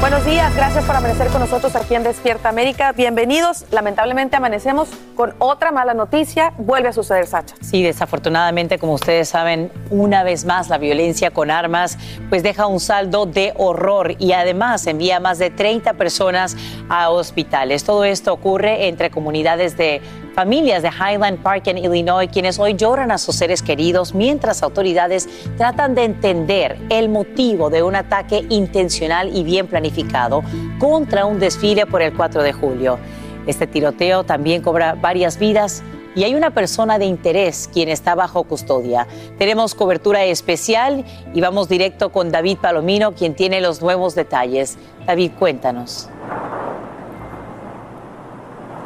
Buenos días, gracias por amanecer con nosotros aquí en Despierta América. Bienvenidos. Lamentablemente amanecemos con otra mala noticia. Vuelve a suceder, Sacha. Sí, desafortunadamente, como ustedes saben, una vez más la violencia con armas pues deja un saldo de horror y además envía a más de 30 personas a hospitales. Todo esto ocurre entre comunidades de familias de Highland Park en Illinois, quienes hoy lloran a sus seres queridos mientras autoridades tratan de entender el motivo de un ataque intencional y bien planificado contra un desfile por el 4 de julio. Este tiroteo también cobra varias vidas y hay una persona de interés quien está bajo custodia. Tenemos cobertura especial y vamos directo con David Palomino, quien tiene los nuevos detalles. David, cuéntanos.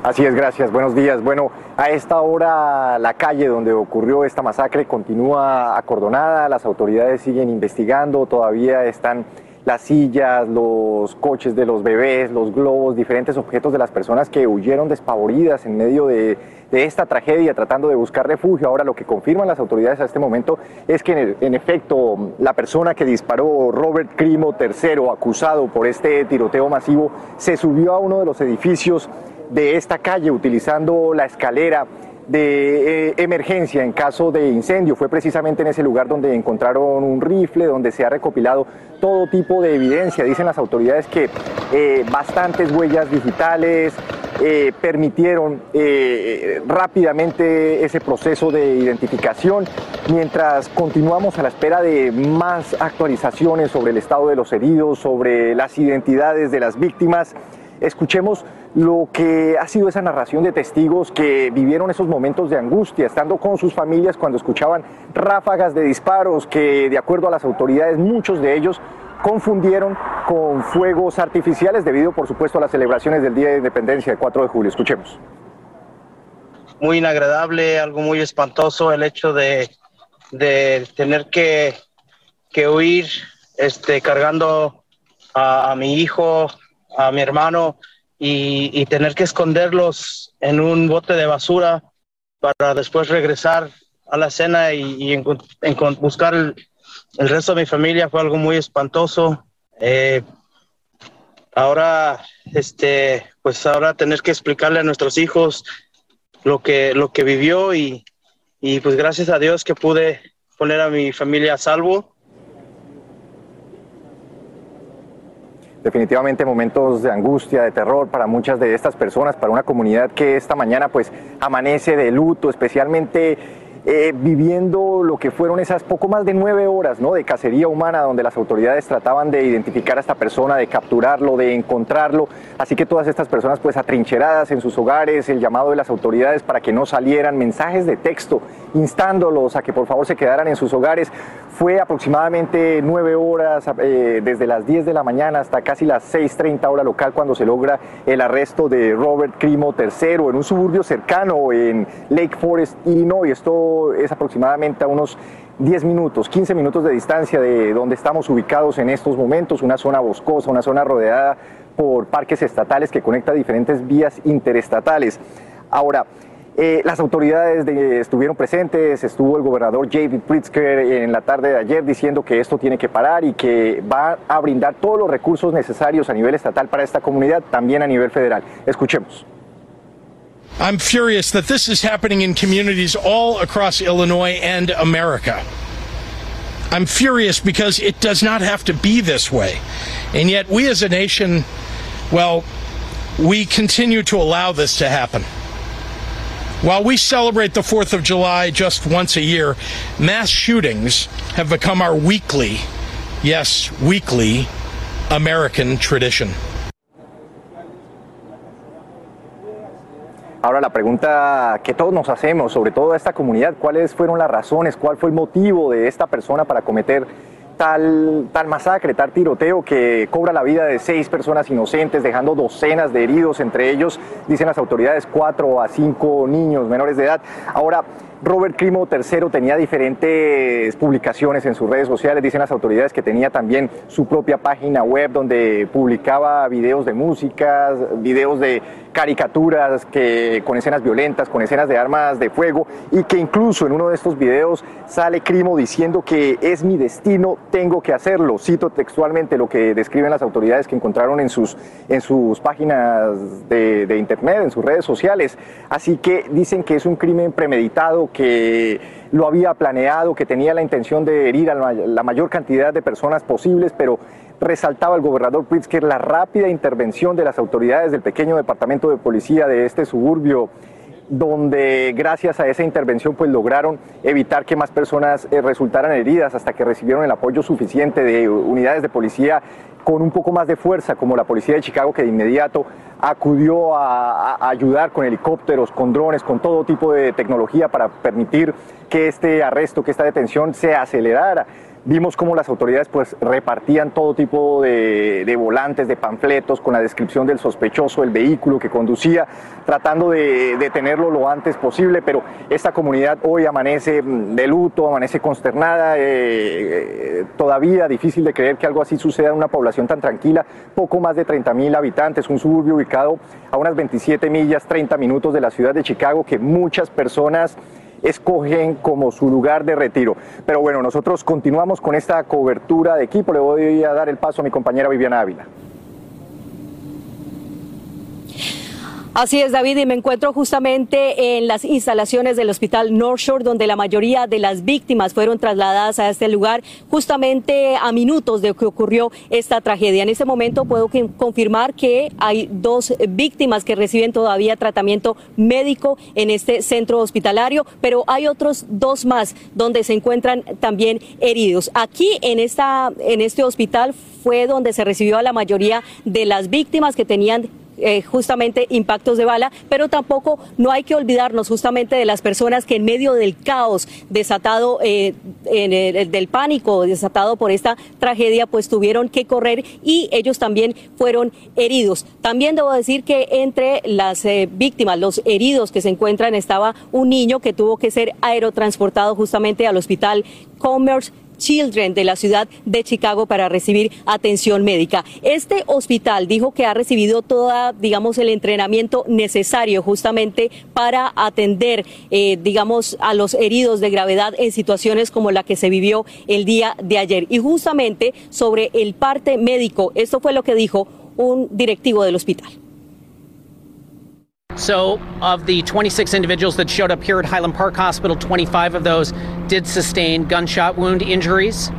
Así es, gracias. Buenos días. Bueno, a esta hora la calle donde ocurrió esta masacre continúa acordonada, las autoridades siguen investigando, todavía están las sillas, los coches de los bebés, los globos, diferentes objetos de las personas que huyeron despavoridas en medio de, esta tragedia tratando de buscar refugio. Ahora lo que confirman las autoridades a este momento es que en, en efecto la persona que disparó, Robert Crimo III, acusado por este tiroteo masivo, se subió a uno de los edificios de esta calle utilizando la escalera de eh, emergencia en caso de incendio. Fue precisamente en ese lugar donde encontraron un rifle, donde se ha recopilado todo tipo de evidencia. Dicen las autoridades que eh, bastantes huellas digitales eh, permitieron rápidamente ese proceso de identificación, mientras continuamos a la espera de más actualizaciones sobre el estado de los heridos, sobre las identidades de las víctimas. Escuchemos lo que ha sido esa narración de testigos que vivieron esos momentos de angustia, estando con sus familias cuando escuchaban ráfagas de disparos que, de acuerdo a las autoridades, muchos de ellos confundieron con fuegos artificiales debido, por supuesto, a las celebraciones del Día de Independencia, el 4 de julio. Escuchemos. Muy inagradable, algo muy espantoso el hecho de, tener que, que huir este, cargando a mi hijo, a mi hermano, y, tener que esconderlos en un bote de basura para después regresar a la cena y, buscar el, resto de mi familia fue algo muy espantoso. Eh, ahora, este, pues ahora tener que explicarle a nuestros hijos lo que, lo que vivió y, y pues gracias a Dios que pude poner a mi familia a salvo definitivamente momentos de angustia, de terror para muchas de estas personas, para una comunidad que esta mañana pues amanece de luto, especialmente eh, viviendo lo que fueron esas poco más de nueve horas ¿no? de cacería humana donde las autoridades trataban de identificar a esta persona, de capturarlo, de encontrarlo. Así que todas estas personas pues atrincheradas en sus hogares, el llamado de las autoridades para que no salieran, mensajes de texto instándolos a que por favor se quedaran en sus hogares. Fue aproximadamente nueve horas, eh, desde las 10 de la mañana hasta casi las 6.30 hora local cuando se logra el arresto de Robert Crimo III en un suburbio cercano en Lake Forest, Illinois. Esto es aproximadamente a unos 10 minutos, 15 minutos de distancia de donde estamos ubicados en estos momentos, una zona boscosa, una zona rodeada por parques estatales que conecta diferentes vías interestatales. Ahora, eh, las autoridades estuvieron presentes, estuvo el gobernador David Pritzker en la tarde de ayer diciendo que esto tiene que parar y que va a brindar todos los recursos necesarios a nivel estatal para esta comunidad, también a nivel federal. Escuchemos. I'm furious that this is happening in communities all across Illinois and America. I'm furious because it does not have to be this way. And yet, we as a nation, well, we continue to allow this to happen. While we celebrate the 4th of July just once a year, mass shootings have become our weekly, yes, weekly American tradition. Ahora la pregunta que todos nos hacemos, sobre todo a esta comunidad, ¿cuáles fueron las razones, cuál fue el motivo de esta persona para cometer tal, tal masacre, tal tiroteo que cobra la vida de seis personas inocentes, dejando docenas de heridos, entre ellos, dicen las autoridades, cuatro a cinco niños menores de edad. Ahora, Robert Crimo III tenía diferentes publicaciones en sus redes sociales, dicen las autoridades que tenía también su propia página web donde publicaba videos de música, videos de caricaturas que, con escenas violentas, con escenas de armas de fuego y que incluso en uno de estos videos sale Crimo diciendo que es mi destino, tengo que hacerlo. Cito textualmente lo que describen las autoridades que encontraron en sus, en sus páginas de internet, en sus redes sociales. Así que dicen que es un crimen premeditado, que lo había planeado, que tenía la intención de herir a la mayor cantidad de personas posibles, pero resaltaba el gobernador Pritzker la rápida intervención de las autoridades del pequeño departamento de policía de este suburbio donde gracias a esa intervención pues lograron evitar que más personas eh, resultaran heridas hasta que recibieron el apoyo suficiente de unidades de policía con un poco más de fuerza, como la policía de Chicago que de inmediato acudió a, ayudar con helicópteros, con drones, con todo tipo de tecnología para permitir que este arresto, que esta detención se acelerara. Vimos cómo las autoridades pues repartían todo tipo de, de, volantes, de panfletos con la descripción del sospechoso, el vehículo que conducía, tratando de detenerlo lo antes posible, pero esta comunidad hoy amanece de luto, amanece consternada, eh, eh, todavía difícil de creer que algo así suceda en una población tan tranquila, poco más de 30 mil habitantes, un suburbio ubicado a unas 27 millas, 30 minutos de la ciudad de Chicago, que muchas personas escogen como su lugar de retiro. Pero bueno, nosotros continuamos con esta cobertura de equipo. Le voy a dar el paso a mi compañera Viviana Ávila. Así es, David, y me encuentro justamente en las instalaciones del Hospital North Shore, donde la mayoría de las víctimas fueron trasladadas a este lugar justamente a minutos de que ocurrió esta tragedia. En este momento puedo confirmar que hay dos víctimas que reciben todavía tratamiento médico en este centro hospitalario, pero hay otros dos más donde se encuentran también heridos. Aquí en, esta, en este hospital fue donde se recibió a la mayoría de las víctimas que tenían eh, justamente impactos de bala, pero tampoco no hay que olvidarnos justamente de las personas que en medio del caos desatado, eh, en el, del pánico desatado por esta tragedia, pues tuvieron que correr y ellos también fueron heridos. También debo decir que entre las eh, víctimas, los heridos que se encuentran, estaba un niño que tuvo que ser aerotransportado justamente al hospital Commerce Children de la ciudad de Chicago para recibir atención médica. Este hospital dijo que ha recibido toda, digamos, el entrenamiento necesario justamente para atender, eh, digamos, a los heridos de gravedad en situaciones como la que se vivió el día de ayer. Y justamente sobre el parte médico, esto fue lo que dijo un directivo del hospital. So, of the 26 individuals that showed up here at Highland Park Hospital, 25 of those did sustain gunshot wound injuries.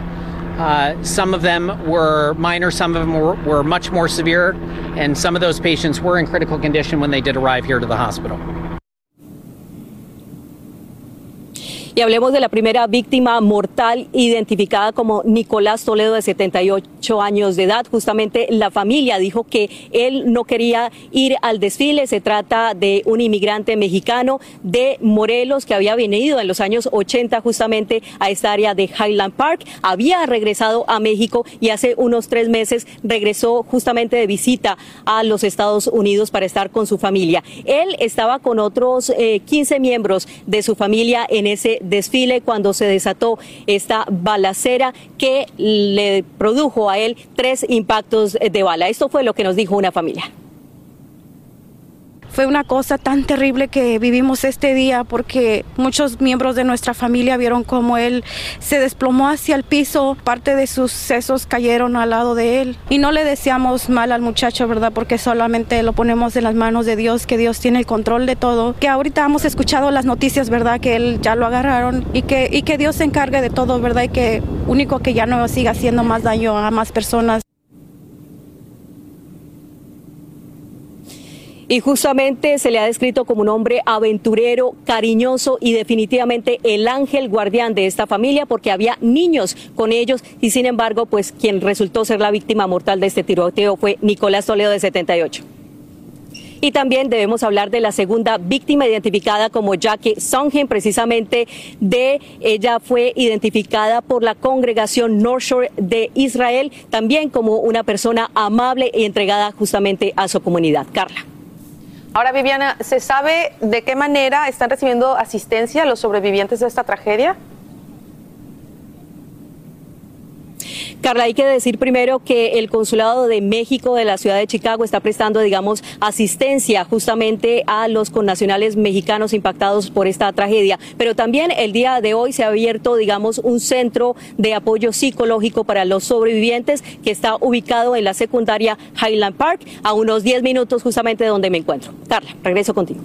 Uh, some of them were minor, some of them were, were much more severe, and some of those patients were in critical condition when they did arrive here to the hospital. Y hablemos de la primera víctima mortal identificada como Nicolás Toledo de 78 años de edad. Justamente la familia dijo que él no quería ir al desfile. Se trata de un inmigrante mexicano de Morelos que había venido en los años 80 justamente a esta área de Highland Park. Había regresado a México y hace unos tres meses regresó justamente de visita a los Estados Unidos para estar con su familia. Él estaba con otros eh, 15 miembros de su familia en ese desfile cuando se desató esta balacera que le produjo a él tres impactos de bala. Esto fue lo que nos dijo una familia. Fue una cosa tan terrible que vivimos este día porque muchos miembros de nuestra familia vieron cómo él se desplomó hacia el piso, parte de sus sesos cayeron al lado de él. Y no le deseamos mal al muchacho, ¿verdad? Porque solamente lo ponemos en las manos de Dios, que Dios tiene el control de todo. Que ahorita hemos escuchado las noticias, ¿verdad? Que él ya lo agarraron y que, y que Dios se encargue de todo, ¿verdad? Y que único que ya no siga haciendo más daño a más personas. Y justamente se le ha descrito como un hombre aventurero, cariñoso y definitivamente el ángel guardián de esta familia porque había niños con ellos y sin embargo, pues quien resultó ser la víctima mortal de este tiroteo fue Nicolás Toledo de 78. Y también debemos hablar de la segunda víctima identificada como Jackie Songhen, precisamente de ella fue identificada por la congregación North Shore de Israel, también como una persona amable y entregada justamente a su comunidad. Carla. Ahora, Viviana, ¿se sabe de qué manera están recibiendo asistencia los sobrevivientes de esta tragedia? Carla, hay que decir primero que el Consulado de México de la ciudad de Chicago está prestando, digamos, asistencia justamente a los connacionales mexicanos impactados por esta tragedia. Pero también el día de hoy se ha abierto, digamos, un centro de apoyo psicológico para los sobrevivientes que está ubicado en la secundaria Highland Park, a unos 10 minutos justamente de donde me encuentro. Carla, regreso contigo.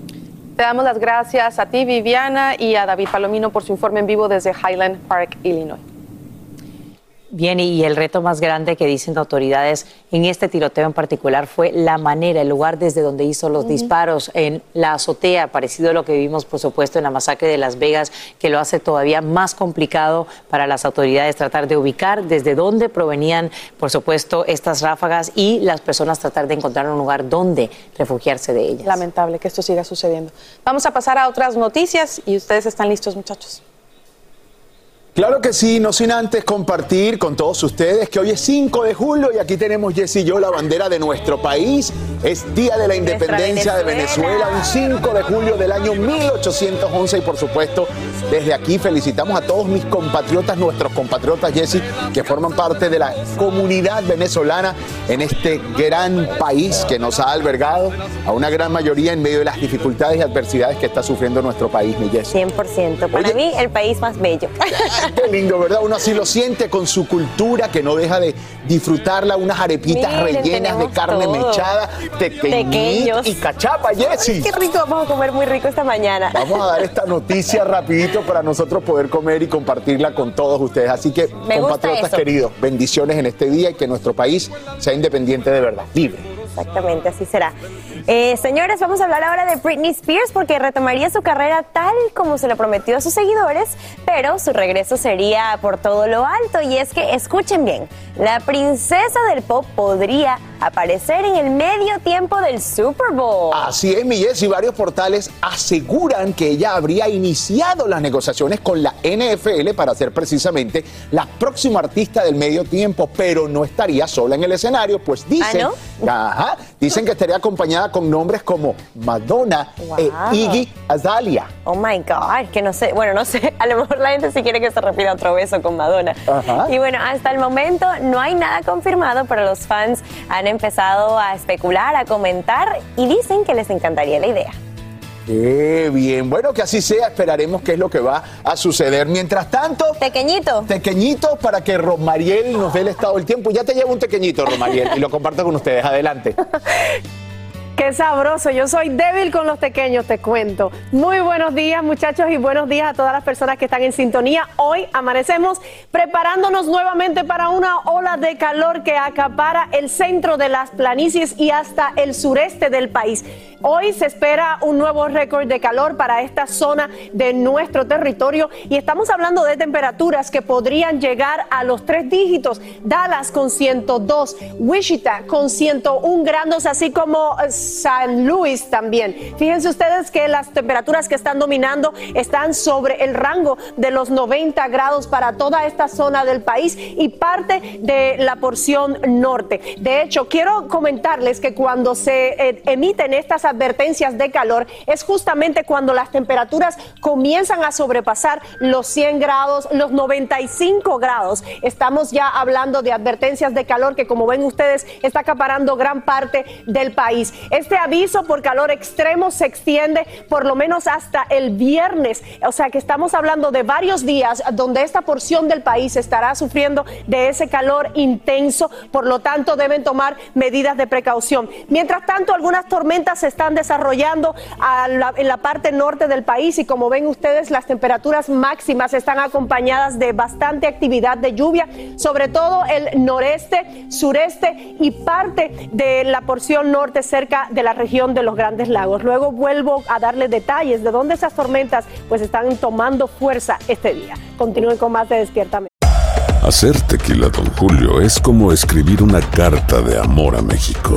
Te damos las gracias a ti, Viviana, y a David Palomino por su informe en vivo desde Highland Park, Illinois. Bien, y el reto más grande que dicen autoridades en este tiroteo en particular fue la manera, el lugar desde donde hizo los disparos en la azotea, parecido a lo que vimos, por supuesto, en la masacre de Las Vegas, que lo hace todavía más complicado para las autoridades tratar de ubicar desde dónde provenían, por supuesto, estas ráfagas y las personas tratar de encontrar un lugar donde refugiarse de ellas. Lamentable que esto siga sucediendo. Vamos a pasar a otras noticias y ustedes están listos, muchachos. Claro que sí, no sin antes compartir con todos ustedes que hoy es 5 de julio y aquí tenemos Jess y yo la bandera de nuestro país. Es Día de la Independencia de Venezuela, un 5 de julio del año 1811 y por supuesto desde aquí felicitamos a todos mis compatriotas, nuestros compatriotas Jesse, que forman parte de la comunidad venezolana en este gran país que nos ha albergado a una gran mayoría en medio de las dificultades y adversidades que está sufriendo nuestro país, mi Jessy. 100%, para mí el país más bello. Qué lindo, ¿verdad? Uno así lo siente con su cultura, que no deja de disfrutarla, unas arepitas rellenas de carne mechada, pequeños y cachapa, Jessy. Qué rico, vamos a comer muy rico esta mañana. Vamos a dar esta noticia rapidito para nosotros poder comer y compartirla con todos ustedes. Así que, compatriotas queridos, bendiciones en este día y que nuestro país sea independiente de verdad, libre. Exactamente, así será. Eh, señores, vamos a hablar ahora de Britney Spears porque retomaría su carrera tal como se lo prometió a sus seguidores, pero su regreso sería por todo lo alto. Y es que, escuchen bien, la princesa del pop podría aparecer en el medio tiempo del Super Bowl. Así es, mi y varios portales aseguran que ella habría iniciado las negociaciones con la NFL para ser precisamente la próxima artista del medio tiempo, pero no estaría sola en el escenario, pues dicen, ¿Ah, dicen que estaría acompañada con nombres como Madonna e Iggy Azalea. Oh my God, que no sé, bueno, no sé, a lo mejor la gente si quiere que se repita otro beso con Madonna. Y bueno, hasta el momento no hay nada confirmado, pero los fans han empezado a especular, a comentar y dicen que les encantaría la idea. Qué bien, bueno que así sea, esperaremos qué es lo que va a suceder. Mientras tanto, tequeñito. Tequeñito para que Romariel nos dé el estado del tiempo. Ya te llevo un tequeñito, Romariel, y lo comparto con ustedes. Adelante. Qué sabroso, yo soy débil con los pequeños, te cuento. Muy buenos días muchachos y buenos días a todas las personas que están en sintonía. Hoy amanecemos preparándonos nuevamente para una ola de calor que acapara el centro de las planicies y hasta el sureste del país. Hoy se espera un nuevo récord de calor para esta zona de nuestro territorio y estamos hablando de temperaturas que podrían llegar a los tres dígitos. Dallas con 102, Wichita con 101 grados, así como San Luis también. Fíjense ustedes que las temperaturas que están dominando están sobre el rango de los 90 grados para toda esta zona del país y parte de la porción norte. De hecho, quiero comentarles que cuando se eh, emiten estas advertencias de calor es justamente cuando las temperaturas comienzan a sobrepasar los 100 grados, los 95 grados. Estamos ya hablando de advertencias de calor que como ven ustedes está acaparando gran parte del país. Este aviso por calor extremo se extiende por lo menos hasta el viernes, o sea que estamos hablando de varios días donde esta porción del país estará sufriendo de ese calor intenso, por lo tanto deben tomar medidas de precaución. Mientras tanto, algunas tormentas se están desarrollando en la parte norte del país y como ven ustedes, las temperaturas máximas están acompañadas de bastante actividad de lluvia, sobre todo el noreste, sureste y parte de la porción norte cerca de la región de los Grandes Lagos. Luego vuelvo a darles detalles de dónde esas tormentas pues están tomando fuerza este día. Continúen con más de Despierta Hacer tequila, don Julio, es como escribir una carta de amor a México.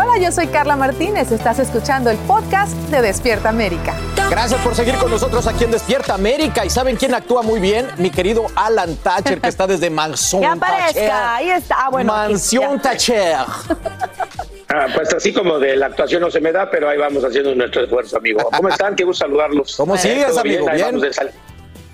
Hola, yo soy Carla Martínez. Estás escuchando el podcast de Despierta América. Gracias por seguir con nosotros aquí en Despierta América. ¿Y saben quién actúa muy bien? Mi querido Alan Thatcher, que está desde Mansión Que aparezca, ahí está. Ah, bueno, Mansión. Thatcher. Ah, pues así como de la actuación no se me da, pero ahí vamos haciendo nuestro esfuerzo, amigo. ¿Cómo están? Qué gusto saludarlos. ¿Cómo sigues, ¿todo amigo? Ahí, Bien.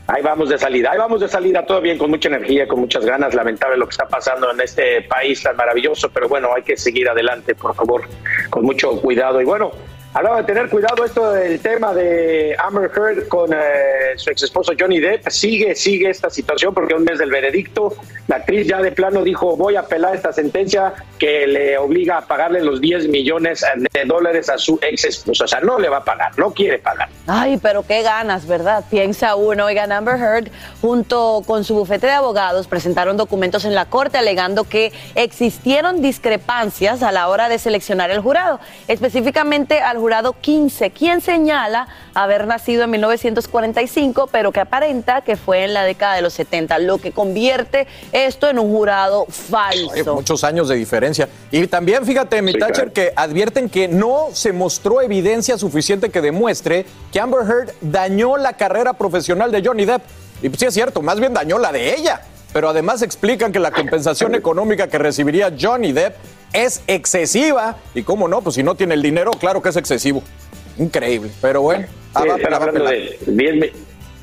Ahí vamos de salida, ahí vamos de salida, todo bien, con mucha energía, con muchas ganas. Lamentable lo que está pasando en este país tan maravilloso, pero bueno, hay que seguir adelante, por favor, con mucho cuidado. Y bueno, hablaba de tener cuidado, esto del tema de Amber Heard con eh, su ex esposo Johnny Depp, sigue, sigue esta situación porque un mes del veredicto, la actriz ya de plano dijo, voy a apelar esta sentencia que le obliga a pagarle los 10 millones de dólares a su ex esposo. O sea, no le va a pagar, no quiere pagar. Ay, pero qué ganas, ¿verdad? Piensa uno. Oigan, Amber Heard, junto con su bufete de abogados, presentaron documentos en la corte alegando que existieron discrepancias a la hora de seleccionar el jurado, específicamente al jurado 15, quien señala haber nacido en 1945, pero que aparenta que fue en la década de los 70, lo que convierte esto en un jurado falso. Hay muchos años de diferencia. Y también, fíjate, mi Thatcher, que advierten que no se mostró evidencia suficiente que demuestre que Amber Heard dañó la carrera profesional de Johnny Depp. Y pues sí es cierto, más bien dañó la de ella. Pero además explican que la compensación económica que recibiría Johnny Depp es excesiva. Y cómo no, pues si no tiene el dinero, claro que es excesivo. Increíble. Pero bueno, ah, Sí, va a están pelar, va a hablando pelar. de 10, mi-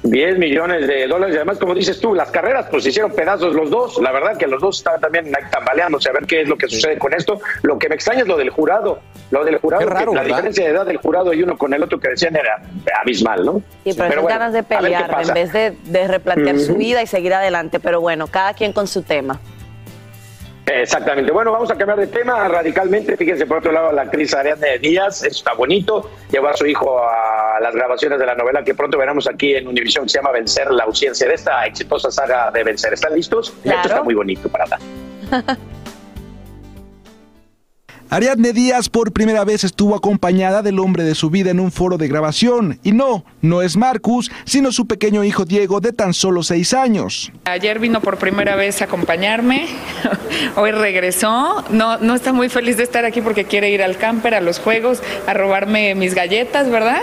10 millones de dólares. Y además, como dices tú, las carreras pues hicieron pedazos los dos. La verdad que los dos están también tambaleándose a ver qué es lo que sucede con esto. Lo que me extraña es lo del jurado. Lo del jurado, Qué raro, que la diferencia de edad del jurado y uno con el otro que decían era abismal, ¿no? Sí, pero, bueno, ganas de pelear en vez de, de replantear su vida y seguir adelante. Pero bueno, cada quien con su tema. Exactamente. Bueno, vamos a cambiar de tema radicalmente. Fíjense, por otro lado, la actriz Ariadne Díaz, eso está bonito, llevó a su hijo a las grabaciones de la novela que pronto veremos aquí en Univision, que se llama Vencer la ausencia de esta exitosa saga de Vencer. ¿Están listos? Esto está muy bonito para dar. Ariadne Díaz por primera vez estuvo acompañada del hombre de su vida en un foro de grabación. Y no, no es Marcus, sino su pequeño hijo Diego de tan solo seis años. Ayer vino por primera vez a acompañarme, hoy regresó, no, no está muy feliz de estar aquí porque quiere ir al camper, a los juegos, a robarme mis galletas, ¿verdad?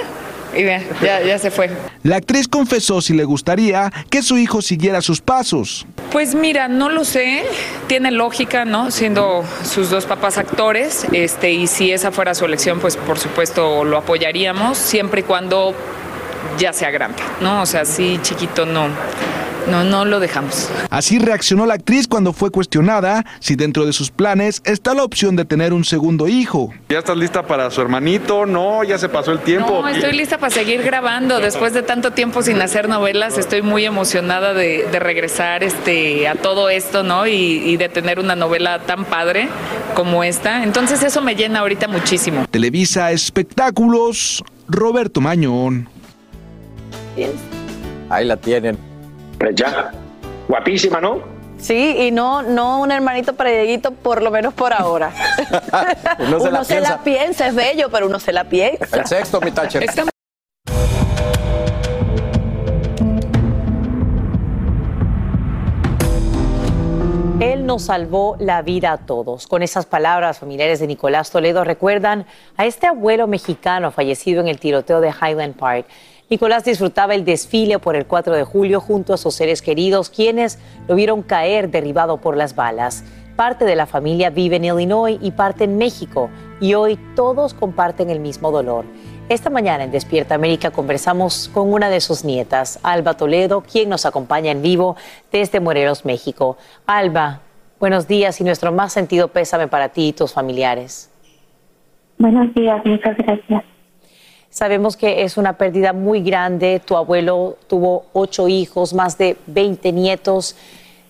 Y ya, ya, ya se fue. La actriz confesó si le gustaría que su hijo siguiera sus pasos. Pues mira, no lo sé, tiene lógica, ¿no? Siendo sus dos papás actores, este, y si esa fuera su elección, pues por supuesto lo apoyaríamos, siempre y cuando ya sea grande, ¿no? O sea, sí, chiquito no, no, no lo dejamos. Así reaccionó la actriz cuando fue cuestionada si dentro de sus planes está la opción de tener un segundo hijo. ¿Ya estás lista para su hermanito? No, ya se pasó el tiempo. No, estoy lista para seguir grabando. Después de tanto tiempo sin hacer novelas, estoy muy emocionada de, de regresar este, a todo esto, ¿no? Y, y de tener una novela tan padre como esta. Entonces eso me llena ahorita muchísimo. Televisa Espectáculos, Roberto Mañón. Ahí la tienen. Pues ya, guapísima, ¿no? Sí, y no, no un hermanito para Dieguito, por lo menos por ahora. Uno se la se la piensa, es bello, pero uno se la piensa. El sexto, mi Thatcher. Él nos salvó la vida a todos. Con esas palabras, familiares de Nicolás Toledo recuerdan a este abuelo mexicano fallecido en el tiroteo de Highland Park. Nicolás disfrutaba el desfile por el 4 de julio junto a sus seres queridos, quienes lo vieron caer derribado por las balas. Parte de la familia vive en Illinois y parte en México, y hoy todos comparten el mismo dolor. Esta mañana en Despierta América conversamos con una de sus nietas, Alba Toledo, quien nos acompaña en vivo desde Morelos, México. Alba, buenos días y nuestro más sentido pésame para ti y tus familiares. Buenos días, muchas gracias. Sabemos que es una pérdida muy grande. Tu abuelo tuvo ocho hijos, más de 20 nietos.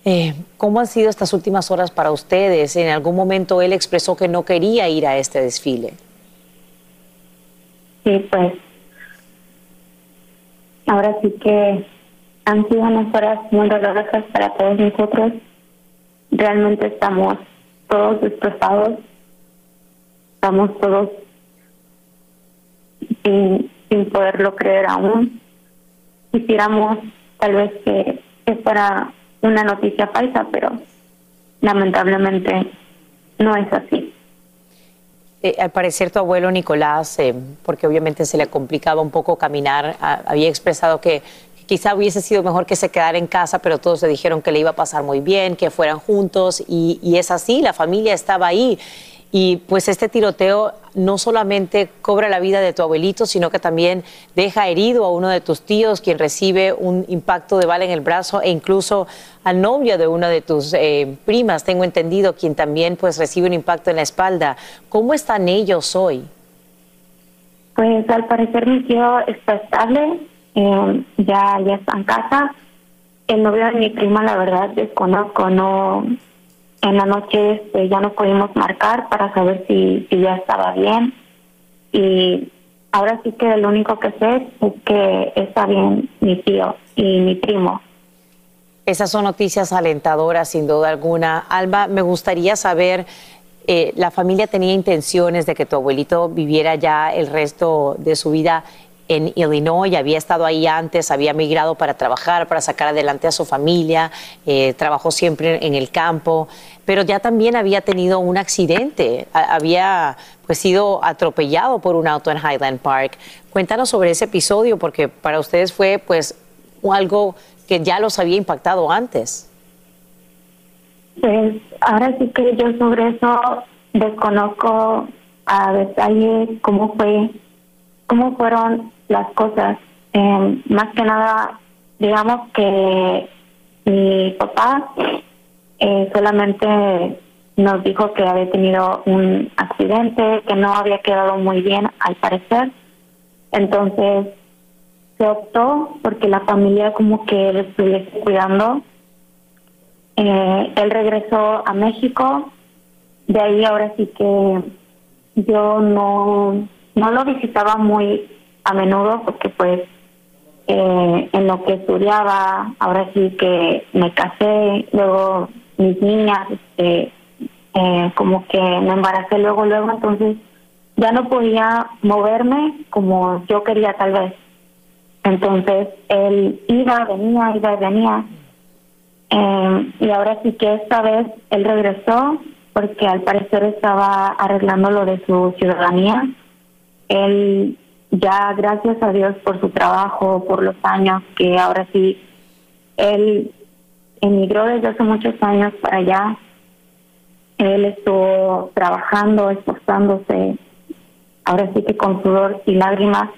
Eh, ¿Cómo han sido estas últimas horas para ustedes? En algún momento él expresó que no quería ir a este desfile. Sí, pues ahora sí que han sido unas horas muy dolorosas para todos nosotros. Realmente estamos todos destrozados, estamos todos sin, poderlo creer aún. Quisiéramos tal vez que, que fuera una noticia falsa, pero lamentablemente no es así. Eh, al parecer tu abuelo Nicolás, eh, porque obviamente se le complicaba un poco caminar, había expresado que quizá hubiese sido mejor que se quedara en casa, pero todos le dijeron que le iba a pasar muy bien, que fueran juntos, y, y es así, la familia estaba ahí. Y pues este tiroteo no solamente cobra la vida de tu abuelito, sino que también deja herido a uno de tus tíos, quien recibe un impacto de bala en el brazo, e incluso al novio de una de tus eh, primas, tengo entendido, quien también pues recibe un impacto en la espalda. ¿Cómo están ellos hoy? Pues al parecer mi tío está estable, eh, ya, ya está en casa. El novio de mi prima, la verdad, desconozco, no. En la noche este, ya no pudimos marcar para saber si, si ya estaba bien. Y ahora sí que lo único que sé es que está bien mi tío y mi primo. Esas son noticias alentadoras, sin duda alguna. Alba, me gustaría saber, eh, la familia tenía intenciones de que tu abuelito viviera ya el resto de su vida en Illinois, había estado ahí antes, había migrado para trabajar, para sacar adelante a su familia, eh, trabajó siempre en el campo, pero ya también había tenido un accidente, había pues sido atropellado por un auto en Highland Park. Cuéntanos sobre ese episodio porque para ustedes fue pues algo que ya los había impactado antes. Pues ahora sí que yo sobre eso desconozco a detalle cómo fue, cómo fueron las cosas. Eh, más que nada, digamos que mi papá eh, solamente nos dijo que había tenido un accidente, que no había quedado muy bien al parecer. Entonces se optó porque la familia como que lo estuviese cuidando eh, él regresó a México, de ahí ahora sí que yo no, no lo visitaba muy a menudo porque pues eh, en lo que estudiaba, ahora sí que me casé, luego mis niñas, este, eh, como que me embaracé luego, luego, entonces ya no podía moverme como yo quería tal vez. Entonces él iba, venía, iba venía. Eh, y ahora sí que esta vez él regresó porque al parecer estaba arreglando lo de su ciudadanía. Él ya, gracias a Dios por su trabajo, por los años que ahora sí, él emigró desde hace muchos años para allá. Él estuvo trabajando, esforzándose, ahora sí que con sudor y lágrimas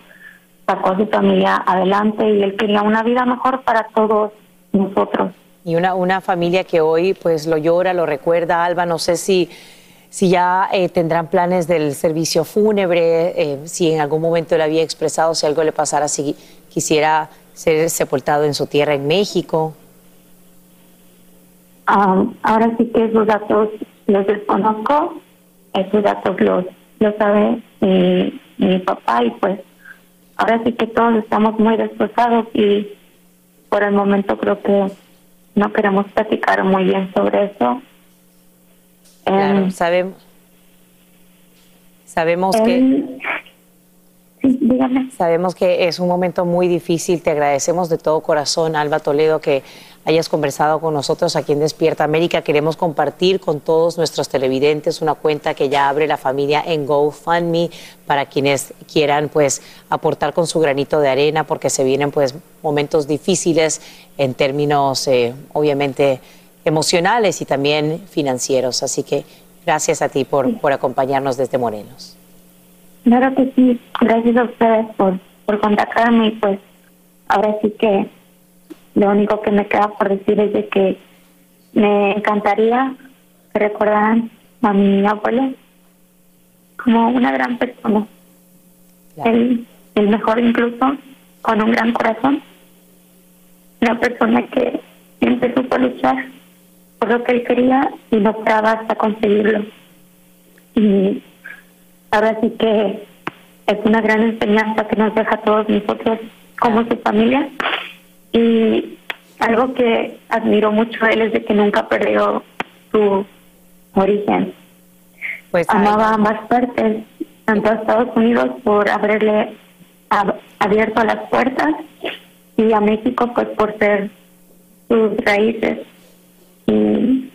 sacó a su familia adelante y él quería una vida mejor para todos nosotros. Y una, una familia que hoy pues lo llora, lo recuerda, Alba, no sé si, si ya eh, tendrán planes del servicio fúnebre, eh, si en algún momento él había expresado si algo le pasara, si quisiera ser sepultado en su tierra en México. Ah, ahora sí que esos datos los desconozco, esos datos los, los sabe mi, mi papá y pues ahora sí que todos estamos muy destrozados y por el momento creo que no queremos platicar muy bien sobre eso. Claro, Em, sabemos, sabemos que... sí, dígame. Sabemos que es un momento muy difícil. Te agradecemos de todo corazón, Alba Toledo, que hayas conversado con nosotros aquí en Despierta América. Queremos compartir con todos nuestros televidentes una cuenta que ya abre la familia en GoFundMe para quienes quieran pues aportar con su granito de arena porque se vienen pues momentos difíciles en términos eh, obviamente emocionales y también financieros. Así que gracias a ti por, por acompañarnos desde Morelos. Claro que sí, gracias a ustedes por, por contactarme y pues ahora sí que lo único que me queda por decir es de que me encantaría que recordaran a mi abuelo como una gran persona. Él, el mejor incluso, con un gran corazón. Una persona que siempre supo luchar por lo que él quería y no paraba hasta conseguirlo. Y ahora sí que es una gran enseñanza que nos deja a todos nosotros como su familia. Y algo que admiro mucho a él es de que nunca perdió su origen. Pues Amaba ambas partes, tanto a Estados Unidos por haberle ab- abierto las puertas y a México pues por ser sus raíces. Y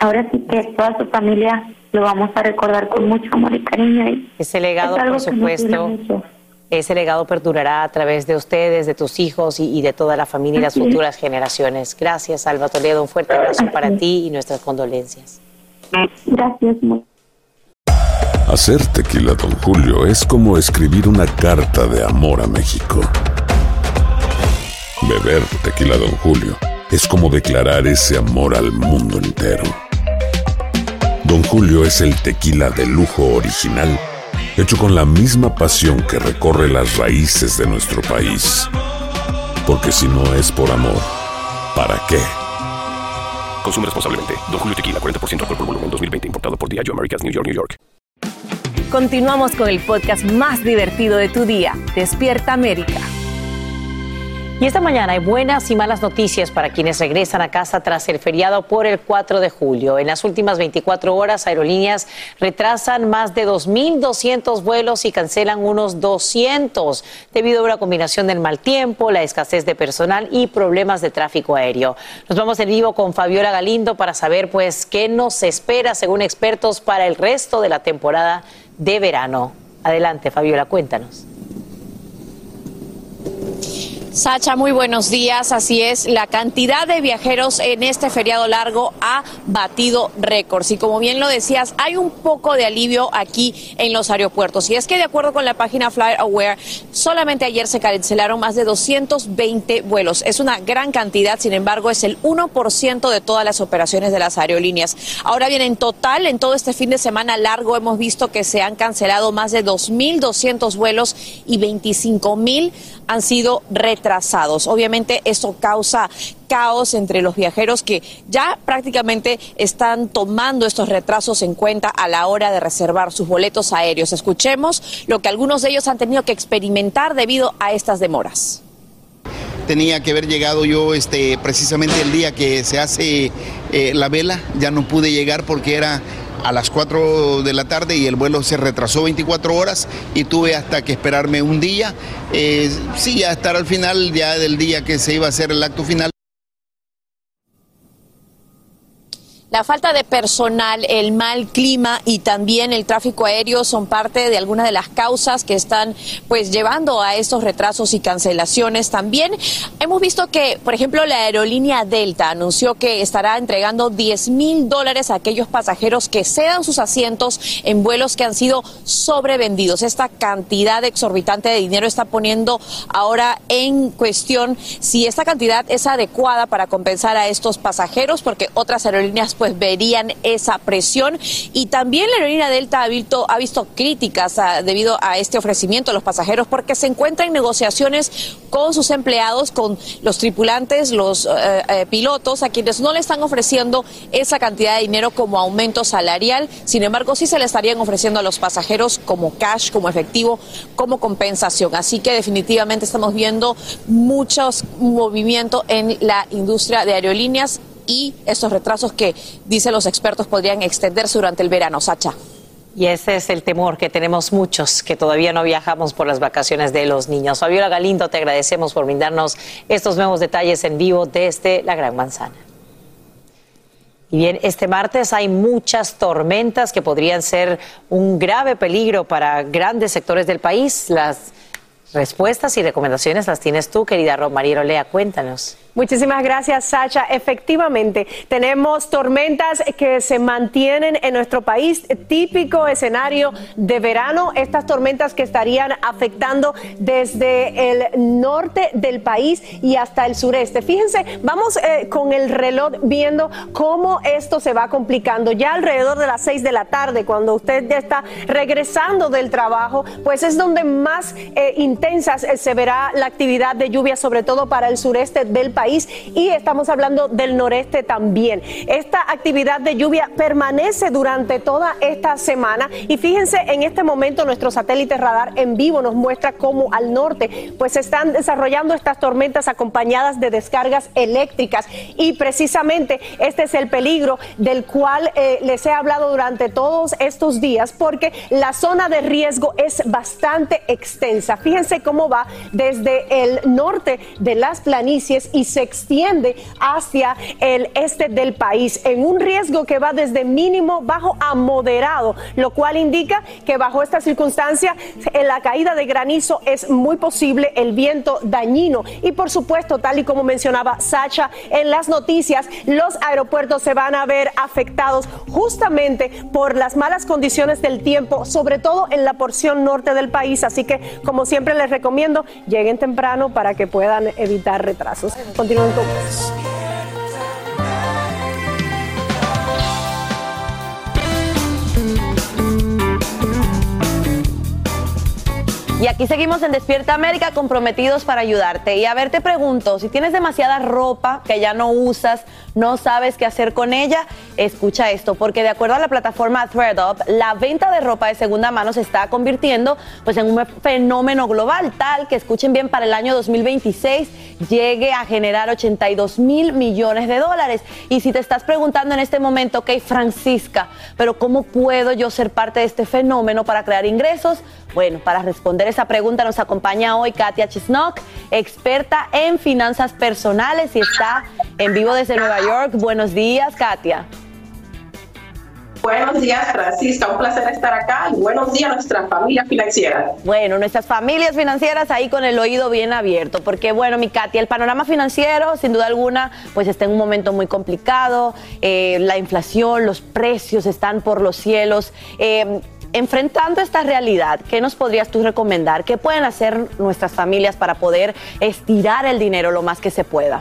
ahora sí que toda su familia lo vamos a recordar con mucho amor y cariño. Y Ese legado, es por supuesto, ese legado perdurará a través de ustedes, de tus hijos y, y de toda la familia y las futuras generaciones. Gracias, Alba Toledo. Un fuerte abrazo para ti y nuestras condolencias. Gracias. Hacer tequila, Don Julio, es como escribir una carta de amor a México. Beber tequila, Don Julio, es como declarar ese amor al mundo entero. Don Julio es el tequila de lujo original, hecho con la misma pasión que recorre las raíces de nuestro país. Porque si no es por amor, ¿para qué? Consume responsablemente. Don Julio Tequila, 40% alcohol por volumen, 2020. Importado por Diageo Americas, New York, New York. Continuamos con el podcast más divertido de tu día, Despierta América. Y esta mañana hay buenas y malas noticias para quienes regresan a casa tras el feriado por el 4 de julio. En las últimas 24 horas, aerolíneas retrasan más de 2.200 vuelos y cancelan unos 200 debido a una combinación del mal tiempo, la escasez de personal y problemas de tráfico aéreo. Nos vamos en vivo con Fabiola Galindo para saber pues qué nos espera según expertos para el resto de la temporada de verano. Adelante, Fabiola, cuéntanos. Sacha, muy buenos días. Así es, la cantidad de viajeros en este feriado largo ha batido récords. Y como bien lo decías, hay un poco de alivio aquí en los aeropuertos. Y es que de acuerdo con la página FlightAware, solamente ayer se cancelaron más de 220 vuelos. Es una gran cantidad, sin embargo, es el 1% de todas las operaciones de las aerolíneas. Ahora bien, en total, en todo este fin de semana largo, hemos visto que se han cancelado más de 2.200 vuelos y 25.000 han sido retrasados. Obviamente esto causa caos entre los viajeros que ya prácticamente están tomando estos retrasos en cuenta a la hora de reservar sus boletos aéreos. Escuchemos lo que algunos de ellos han tenido que experimentar debido a estas demoras. tenía que haber llegado yo este, precisamente el día que se hace eh, la vela, ya no pude llegar porque era a las 4 de la tarde y el vuelo se retrasó 24 horas y tuve hasta que esperarme un día, eh, sí, a estar al final ya del día que se iba a hacer el acto final. La falta de personal, el mal clima y también el tráfico aéreo son parte de algunas de las causas que están pues llevando a estos retrasos y cancelaciones. También hemos visto que, por ejemplo, la aerolínea Delta anunció que estará entregando 10 mil dólares a aquellos pasajeros que cedan sus asientos en vuelos que han sido sobrevendidos. Esta cantidad exorbitante de dinero está poniendo ahora en cuestión si esta cantidad es adecuada para compensar a estos pasajeros, porque otras aerolíneas pues verían esa presión y también la aerolínea Delta ha visto, ha visto críticas a- debido a este ofrecimiento a los pasajeros porque se encuentra en negociaciones con sus empleados, con los tripulantes, los eh, eh, pilotos, a quienes no le están ofreciendo esa cantidad de dinero como aumento salarial, sin embargo sí se le estarían ofreciendo a los pasajeros como cash, como efectivo, como compensación. Así que definitivamente estamos viendo muchos movimientos en la industria de aerolíneas y estos retrasos que, dicen los expertos, podrían extenderse durante el verano. Sacha. Y ese es el temor que tenemos muchos, que todavía no viajamos por las vacaciones de los niños. Fabiola Galindo, te agradecemos por brindarnos estos nuevos detalles en vivo desde la Gran Manzana. Y bien, este martes hay muchas tormentas que podrían ser un grave peligro para grandes sectores del país. Las respuestas y recomendaciones las tienes tú, querida Romariero Lea. Cuéntanos. Muchísimas gracias, Sacha. Efectivamente, tenemos tormentas que se mantienen en nuestro país, típico escenario de verano. Estas tormentas que estarían afectando desde el norte del país y hasta el sureste. Fíjense, vamos eh, con el reloj viendo cómo esto se va complicando. Ya alrededor de las 6 de la tarde, cuando usted ya está regresando del trabajo, pues es donde más eh, intensas eh, se verá la actividad de lluvia, sobre todo para el sureste del país y estamos hablando del noreste también. Esta actividad de lluvia permanece durante toda esta semana y fíjense en este momento nuestro satélite radar en vivo nos muestra cómo al norte pues están desarrollando estas tormentas acompañadas de descargas eléctricas y precisamente este es el peligro del cual eh, les he hablado durante todos estos días porque la zona de riesgo es bastante extensa. Fíjense cómo va desde el norte de las planicies y se extiende hacia el este del país en un riesgo que va desde mínimo, bajo a moderado, lo cual indica que bajo esta circunstancia la caída de granizo es muy posible, el viento dañino y por supuesto, tal y como mencionaba Sacha en las noticias, los aeropuertos se van a ver afectados justamente por las malas condiciones del tiempo, sobre todo en la porción norte del país, así que como siempre les recomiendo, lleguen temprano para que puedan evitar retrasos. Continúen con Y aquí seguimos en Despierta América comprometidos para ayudarte. Y a ver, te pregunto, si tienes demasiada ropa que ya no usas, no sabes qué hacer con ella, escucha esto, porque de acuerdo a la plataforma ThreadUp, la venta de ropa de segunda mano se está convirtiendo pues en un fenómeno global, tal que escuchen bien para el año 2026 llegue a generar 82 mil millones de dólares. Y si te estás preguntando en este momento, ok, Francisca, pero ¿cómo puedo yo ser parte de este fenómeno para crear ingresos? Bueno, para responder esa pregunta nos acompaña hoy Katia Chisnock, experta en finanzas personales y está en vivo desde Nueva York. Buenos días, Katia. Buenos días, Francisca. Un placer estar acá y buenos días a nuestra familia financiera. Bueno, nuestras familias financieras ahí con el oído bien abierto, porque bueno, mi Katia, el panorama financiero, sin duda alguna, pues está en un momento muy complicado. Eh, la inflación, los precios están por los cielos. Eh, enfrentando esta realidad, ¿qué nos podrías tú recomendar? ¿Qué pueden hacer nuestras familias para poder estirar el dinero lo más que se pueda?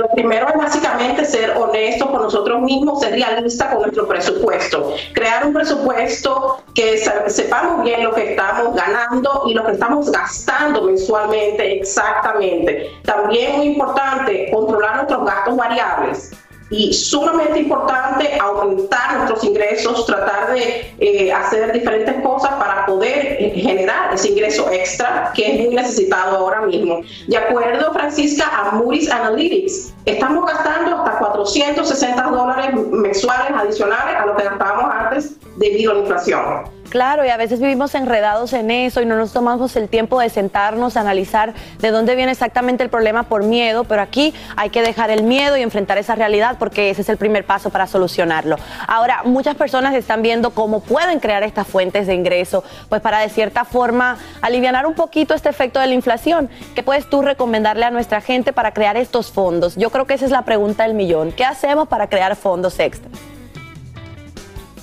Lo primero es básicamente ser honestos con nosotros mismos, ser realistas con nuestro presupuesto. Crear un presupuesto que sepamos bien lo que estamos ganando y lo que estamos gastando mensualmente exactamente. También muy importante, controlar nuestros gastos variables y sumamente importante aumentar nuestros ingresos, tratar de eh, hacer diferentes cosas para poder eh, generar ese ingreso extra que es muy necesitado ahora mismo. De acuerdo, Francisca, a Moody's Analytics, estamos gastando hasta 460 dólares mensuales adicionales a lo que gastábamos antes debido a la inflación. Claro, y a veces vivimos enredados en eso y no nos tomamos el tiempo de sentarnos, a analizar de dónde viene exactamente el problema por miedo, pero aquí hay que dejar el miedo y enfrentar esa realidad porque ese es el primer paso para solucionarlo. Ahora, muchas personas están viendo cómo pueden crear estas fuentes de ingreso, pues para de cierta forma aliviar un poquito este efecto de la inflación. ¿Qué puedes tú recomendarle a nuestra gente para crear estos fondos? Yo creo que esa es la pregunta del millón. ¿Qué hacemos para crear fondos extras?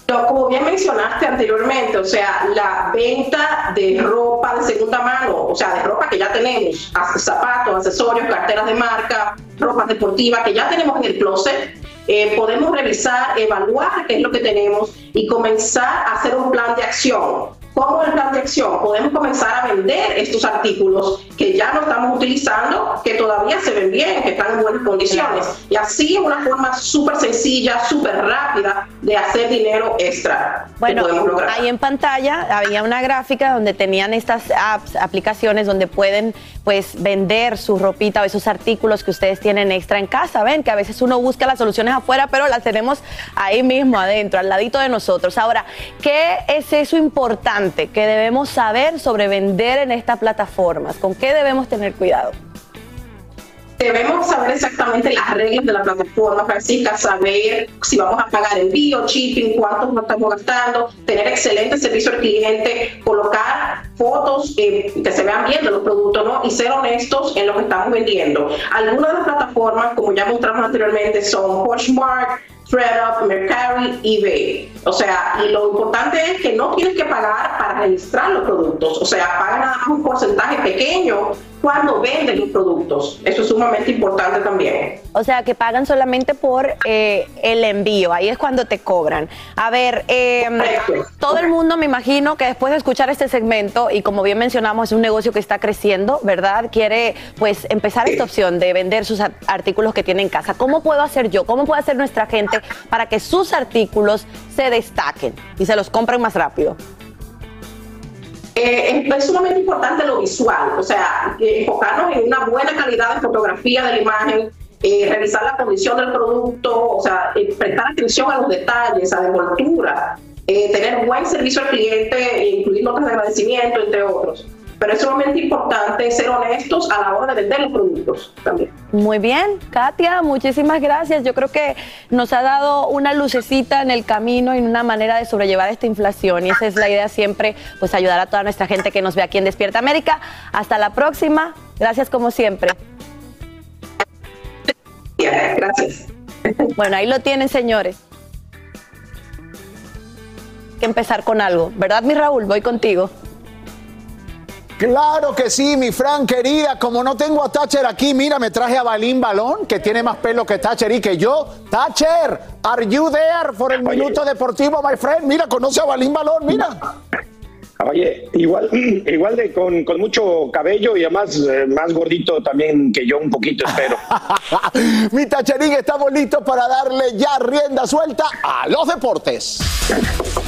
Como bien mencionaste anteriormente, o sea, la venta de ropa de segunda mano, o sea, de ropa que ya tenemos, zapatos, accesorios, carteras de marca, ropa deportiva que ya tenemos en el closet, eh, podemos revisar, evaluar qué es lo que tenemos y comenzar a hacer un plan de acción. ¿Cómo el plan de acción? Podemos comenzar a vender estos artículos que ya no estamos utilizando, que todavía se ven bien, que están en buenas condiciones. Y así es una forma súper sencilla, súper rápida de hacer dinero extra. Bueno, ahí en pantalla había una gráfica donde tenían estas apps, aplicaciones donde pueden pues vender su ropita o esos artículos que ustedes tienen extra en casa. Ven que a veces uno busca las soluciones afuera, pero las tenemos ahí mismo adentro, al ladito de nosotros. Ahora, ¿qué es eso importante? Que debemos saber sobre vender en estas plataformas? ¿Con qué debemos tener cuidado? Debemos saber exactamente las reglas de la plataforma, Francisca, saber si vamos a pagar envío, shipping, cuánto nos estamos gastando, tener excelente servicio al cliente, colocar fotos eh, que se vean bien de los productos ¿no? y ser honestos en lo que estamos vendiendo. Algunas de las plataformas, como ya mostramos anteriormente, son Poshmark, ThreadUp, Mercari, eBay. O sea, y lo importante es que no tienes que pagar para registrar los productos. O sea, paga nada más un porcentaje pequeño cuando venden los productos. Eso es sumamente importante también. O sea, que pagan solamente por eh, el envío. Ahí es cuando te cobran. A ver, em, todo el mundo me imagino que después de escuchar este segmento, y como bien mencionamos, es un negocio que está creciendo, ¿verdad? Quiere pues empezar esta opción de vender sus artículos que tiene en casa. ¿Cómo puedo hacer yo? ¿Cómo puede hacer nuestra gente para que sus artículos se destaquen y se los compren más rápido? Eh, es sumamente importante lo visual, o sea, enfocarnos en una buena calidad de fotografía de la imagen, eh, revisar la condición del producto, o sea, eh, prestar atención a los detalles, a la envoltura, tener buen servicio al cliente, incluir notas de agradecimiento, entre otros pero es sumamente importante ser honestos a la hora de vender los productos también. Muy bien, Katia, muchísimas gracias. Yo creo que nos ha dado una lucecita en el camino y una manera de sobrellevar esta inflación y esa es la idea siempre, pues ayudar a toda nuestra gente que nos ve aquí en Despierta América. Hasta la próxima. Gracias como siempre. Gracias. Bueno, ahí lo tienen, señores. Hay que empezar con algo, ¿verdad, mi Raúl? Voy contigo. Claro que sí, mi Fran querida. Como no tengo a Thatcher aquí, mira, me traje a Balín Balón, que tiene más pelo que Thatcher y que yo. Thatcher, are you there for el minuto deportivo, my friend? Mira, conoce a Balín Balón, mira. Oye, igual, igual de con, mucho cabello y además eh, más gordito también que yo un poquito, espero. Mi tacherín, estamos listos para darle ya rienda suelta a los deportes.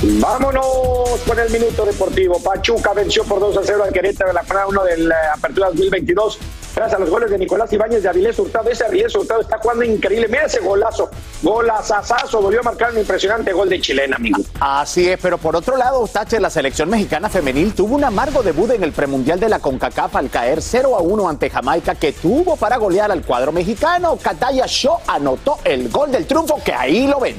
Vámonos con el minuto deportivo. Pachuca venció por 2 a 0 al Querétaro en la fase 1 de la Apertura 2022 gracias a los goles de Nicolás Ibáñez de Avilés Hurtado. Ese Avilés Hurtado está jugando increíble. Mira ese golazo. Golazazazo. Volvió a marcar un impresionante gol de chilena, amigo. Así es, pero por otro lado, Tache, la selección mexicana femenil tuvo un amargo debut en el premundial de la CONCACAF al caer 0 a 1 ante Jamaica, que tuvo para golear al cuadro mexicano. Kataya Shaw anotó el gol del triunfo, que ahí lo ven.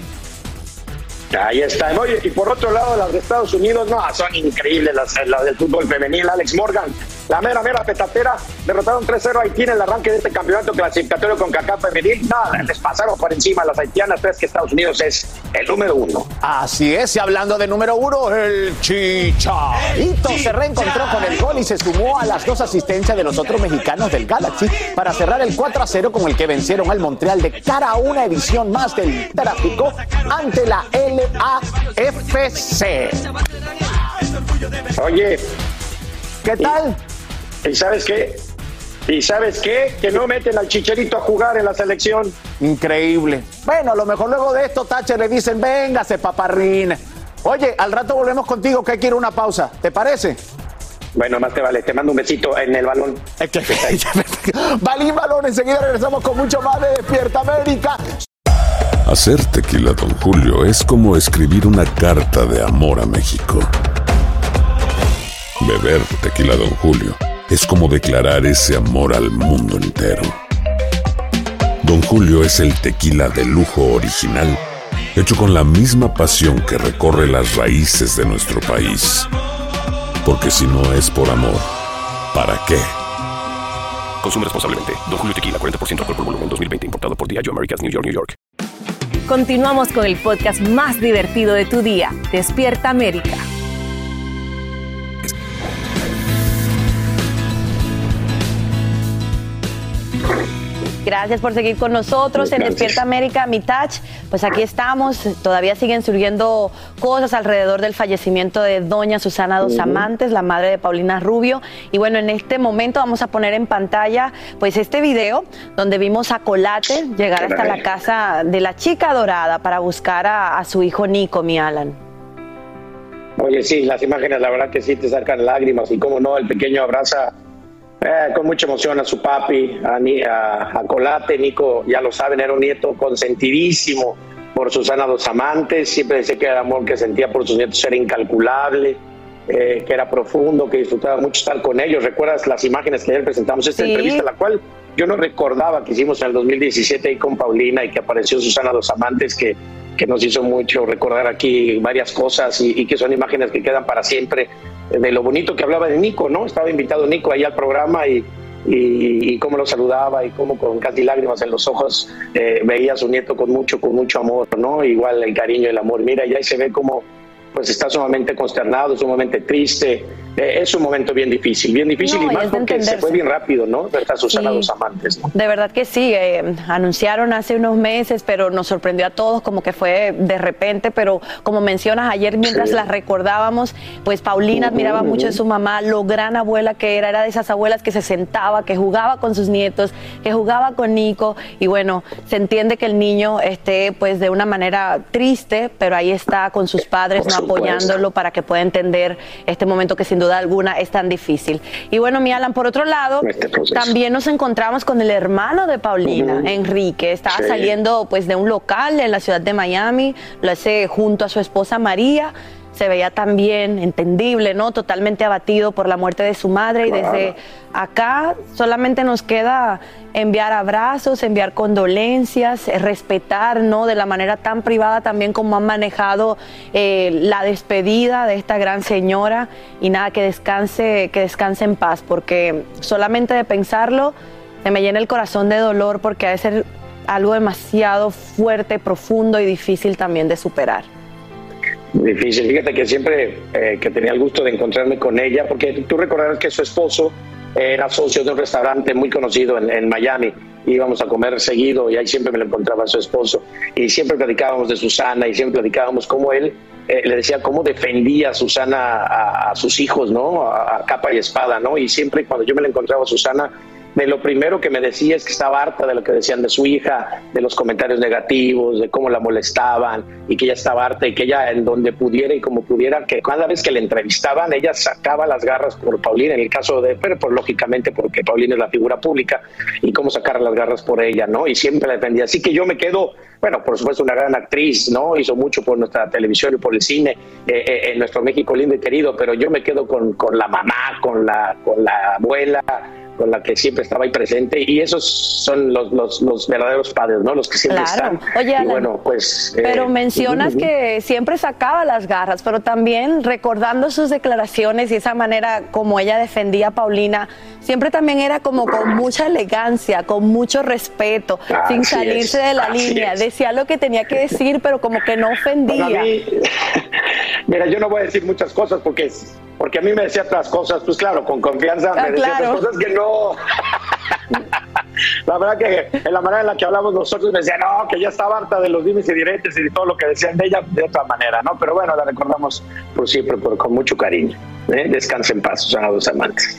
Ahí está. Oye, y por otro lado, las de Estados Unidos, no, son increíbles las, las del fútbol femenil. Alex Morgan la mera, mera petatera. Derrotaron 3-0 a Haití en el arranque de este campeonato clasificatorio con Cacá Femenil. Nada, les pasaron por encima a las haitianas. Tres que Estados Unidos es el número uno. Así es, y hablando de número uno, el Chicharito se reencontró con el gol y se sumó a las dos asistencias de los otros mexicanos del Galaxy para cerrar el 4-0 con el que vencieron al Montreal de cara a una edición más del tráfico ante la LAFC. Oye, ¿qué tal? ¿Y sabes qué? ¿Y sabes qué? Que no meten al Chicharito a jugar en la selección. Increíble. Bueno, a lo mejor luego de esto, Tache le dicen, véngase, paparrín. Oye, al rato volvemos contigo, que quiero una pausa. ¿Te parece? Bueno, más te vale. Te mando un besito en el balón. Balín balón. Enseguida regresamos con mucho más de Despierta América. Hacer tequila, don Julio, es como escribir una carta de amor a México. Beber tequila, don Julio es como declarar ese amor al mundo entero. Don Julio es el tequila de lujo original, hecho con la misma pasión que recorre las raíces de nuestro país. Porque si no es por amor, ¿para qué? Consume responsablemente. Don Julio Tequila, 40% alcohol por volumen, 2020. Importado por Diageo Americas, New York, New York. Continuamos con el podcast más divertido de tu día. Despierta América. Gracias por seguir con nosotros en Despierta América, mi touch. Pues aquí estamos, todavía siguen surgiendo cosas alrededor del fallecimiento de doña Susana Dos Amantes, la madre de Paulina Rubio. Y bueno, en este momento vamos a poner en pantalla pues este video donde vimos a Colate llegar hasta la casa de la chica dorada para buscar a, a su hijo Nico, mi Alan. Oye, sí, las imágenes la verdad que sí te sacan lágrimas y cómo no, el pequeño abraza eh, con mucha emoción a su papi, a, a, Colate, Nico, ya lo saben, era un nieto consentidísimo por Susana Dos Amantes, siempre decía que el amor que sentía por sus nietos era incalculable, eh, que era profundo, que disfrutaba mucho estar con ellos. ¿Recuerdas las imágenes que ayer presentamos esta entrevista, la cual yo no recordaba que hicimos en el 2017 ahí con Paulina y que apareció Susana Dos Amantes, que, que nos hizo mucho recordar aquí varias cosas y, que son imágenes que quedan para siempre de lo bonito que hablaba de Nico, ¿no? Estaba invitado Nico ahí al programa y, y, cómo lo saludaba y cómo con casi lágrimas en los ojos eh, veía a su nieto con mucho, con mucho amor, ¿no? Igual el cariño el amor. Mira, y ahí se ve cómo pues está sumamente consternado, sumamente triste. Eh, es un momento bien difícil, bien difícil No, y más porque se fue bien rápido, ¿no? Está Susana Sí. Dos Amantes, ¿no? De verdad que sí, eh, anunciaron hace unos meses, pero nos sorprendió a todos como que fue de repente, pero como mencionas ayer mientras Sí. las recordábamos, pues Paulina admiraba mucho ujú. su mamá, lo gran abuela que era, era de esas abuelas que se sentaba, que jugaba con sus nietos, que jugaba con Nico y bueno, se entiende que el niño esté pues de una manera triste, pero ahí está con sus padres, no. Apoyándolo para que pueda entender este momento que sin duda alguna es tan difícil. Y bueno, mi Alan, por otro lado, Este también nos encontramos con el hermano de Paulina. Enrique. Estaba Sí. saliendo pues de un local en la ciudad de Miami, lo hace junto a su esposa María. Se veía también entendible, ¿no? Totalmente abatido por la muerte de su madre y desde acá solamente nos queda enviar abrazos, enviar condolencias, eh, respetar, ¿no? De la manera tan privada también como han manejado eh, la despedida de esta gran señora y nada, que descanse, que descanse en paz, porque solamente de pensarlo se me llena el corazón de dolor porque ha de ser algo demasiado fuerte, profundo y difícil también de superar. Difícil. Fíjate que siempre eh, que tenía el gusto de encontrarme con ella, porque tú recordarás que su esposo era socio de un restaurante muy conocido en, en Miami. Íbamos a comer seguido y ahí siempre me lo encontraba su esposo. Y siempre platicábamos de Susana y siempre platicábamos cómo él eh, le decía cómo defendía a Susana a, a sus hijos, ¿no? A, a capa y espada, ¿no? Y siempre cuando yo me la encontraba a Susana, de lo primero que me decía es que estaba harta de lo que decían de su hija, de los comentarios negativos, de cómo la molestaban y que ella estaba harta y que ella en donde pudiera y como pudiera, que cada vez que le entrevistaban ella sacaba las garras por Paulina, en el caso de, pero por, lógicamente porque Paulina es la figura pública y cómo sacar las garras por ella, ¿no? Y siempre la defendía. Así que yo me quedo, bueno, por supuesto una gran actriz, ¿no? Hizo mucho por nuestra televisión y por el cine, eh, eh, en nuestro México lindo y querido, pero yo me quedo con, con la mamá, con la, con la abuela, con la que siempre estaba ahí presente y esos son los, los, los verdaderos padres, ¿no? Los que siempre Claro. están. Oye, y bueno, pues... eh, Pero mencionas que siempre sacaba las garras, pero también recordando sus declaraciones y esa manera como ella defendía a Paulina, siempre también era como con mucha elegancia, con mucho respeto, sin salirse es, de la línea. es. Decía lo que tenía que decir, pero como que no ofendía. Para mí, mira, yo no voy a decir muchas cosas porque, porque a mí me decía otras cosas, pues claro, con confianza Ah, me decía claro. otras cosas que no. la verdad que en la manera en la que hablamos nosotros me decía, no, que ya estaba harta de los dimes y diretes y de todo lo que decían de ella de otra manera, ¿no? Pero bueno, la recordamos por siempre, por, con mucho cariño. ¿eh? Descanse en paz, Susana Dos Amantes.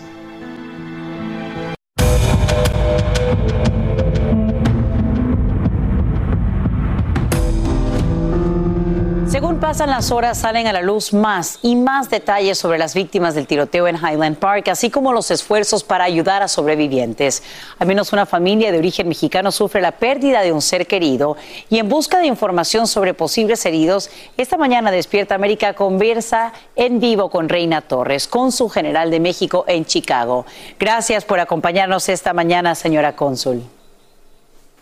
Según pasan las horas, salen a la luz más y más detalles sobre las víctimas del tiroteo en Highland Park, así como los esfuerzos para ayudar a sobrevivientes. Al menos una familia de origen mexicano sufre la pérdida de un ser querido y en busca de información sobre posibles heridos, esta mañana Despierta América conversa en vivo con Reina Torres, cónsul general de México en Chicago. Gracias por acompañarnos esta mañana, señora cónsul.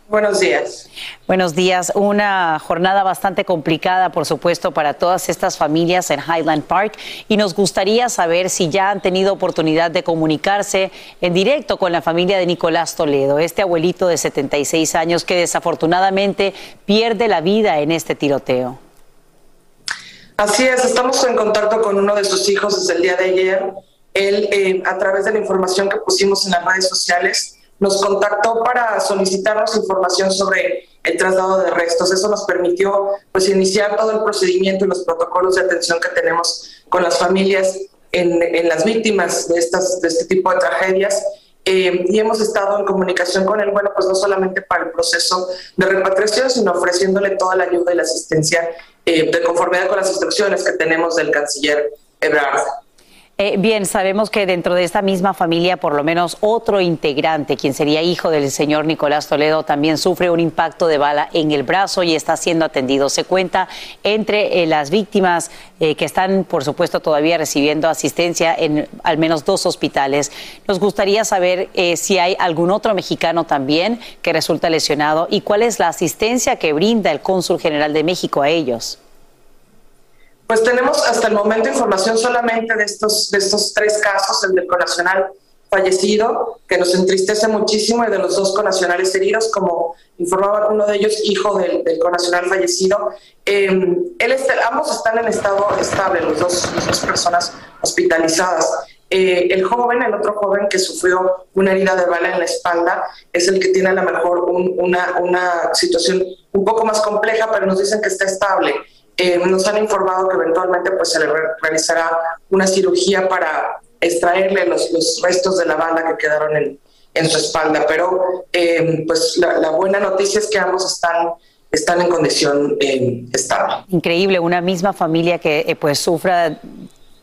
Buenos días. Buenos días. Una jornada bastante complicada, por supuesto, para todas estas familias en Highland Park y nos gustaría saber si ya han tenido oportunidad de comunicarse en directo con la familia de Nicolás Toledo, este abuelito de 76 años que desafortunadamente pierde la vida en este tiroteo. Así es, estamos en contacto con uno de sus hijos desde el día de ayer. Él, eh, a través de la información que pusimos en las redes sociales, nos contactó para solicitarnos información sobre el traslado de restos. Eso nos permitió pues iniciar todo el procedimiento y los protocolos de atención que tenemos con las familias en, en las víctimas de, estas, de este tipo de tragedias. Eh, y hemos estado en comunicación con él, bueno, pues no solamente para el proceso de repatriación, sino ofreciéndole toda la ayuda y la asistencia eh, de conformidad con las instrucciones que tenemos del canciller Ebrard. Eh, bien, sabemos que dentro de esta misma familia, por lo menos otro integrante, quien sería hijo del señor Nicolás Toledo, también sufre un impacto de bala en el brazo y está siendo atendido. Se cuenta entre eh, las víctimas eh, que están, por supuesto, todavía recibiendo asistencia en al menos dos hospitales. Nos gustaría saber si hay algún otro mexicano también que resulta lesionado y cuál es la asistencia que brinda el cónsul general de México a ellos. Pues tenemos hasta el momento información solamente de estos, de estos tres casos, el del conacional fallecido, que nos entristece muchísimo, y de los dos conacionales heridos, como informaba uno de ellos, hijo del, del conacional fallecido. Em, él ambos están en estado estable, los dos, las dos personas hospitalizadas. Eh, el joven, el otro joven que sufrió una herida de bala en la espalda, es el que tiene a lo mejor una, una situación un poco más compleja, pero nos dicen que está estable. Eh, nos han informado que eventualmente pues, se le realizará una cirugía para extraerle los, los restos de la bala que quedaron en, en su espalda. Pero eh, pues la, buena noticia es que ambos están están en condición eh, estable. Increíble, una misma familia que pues sufra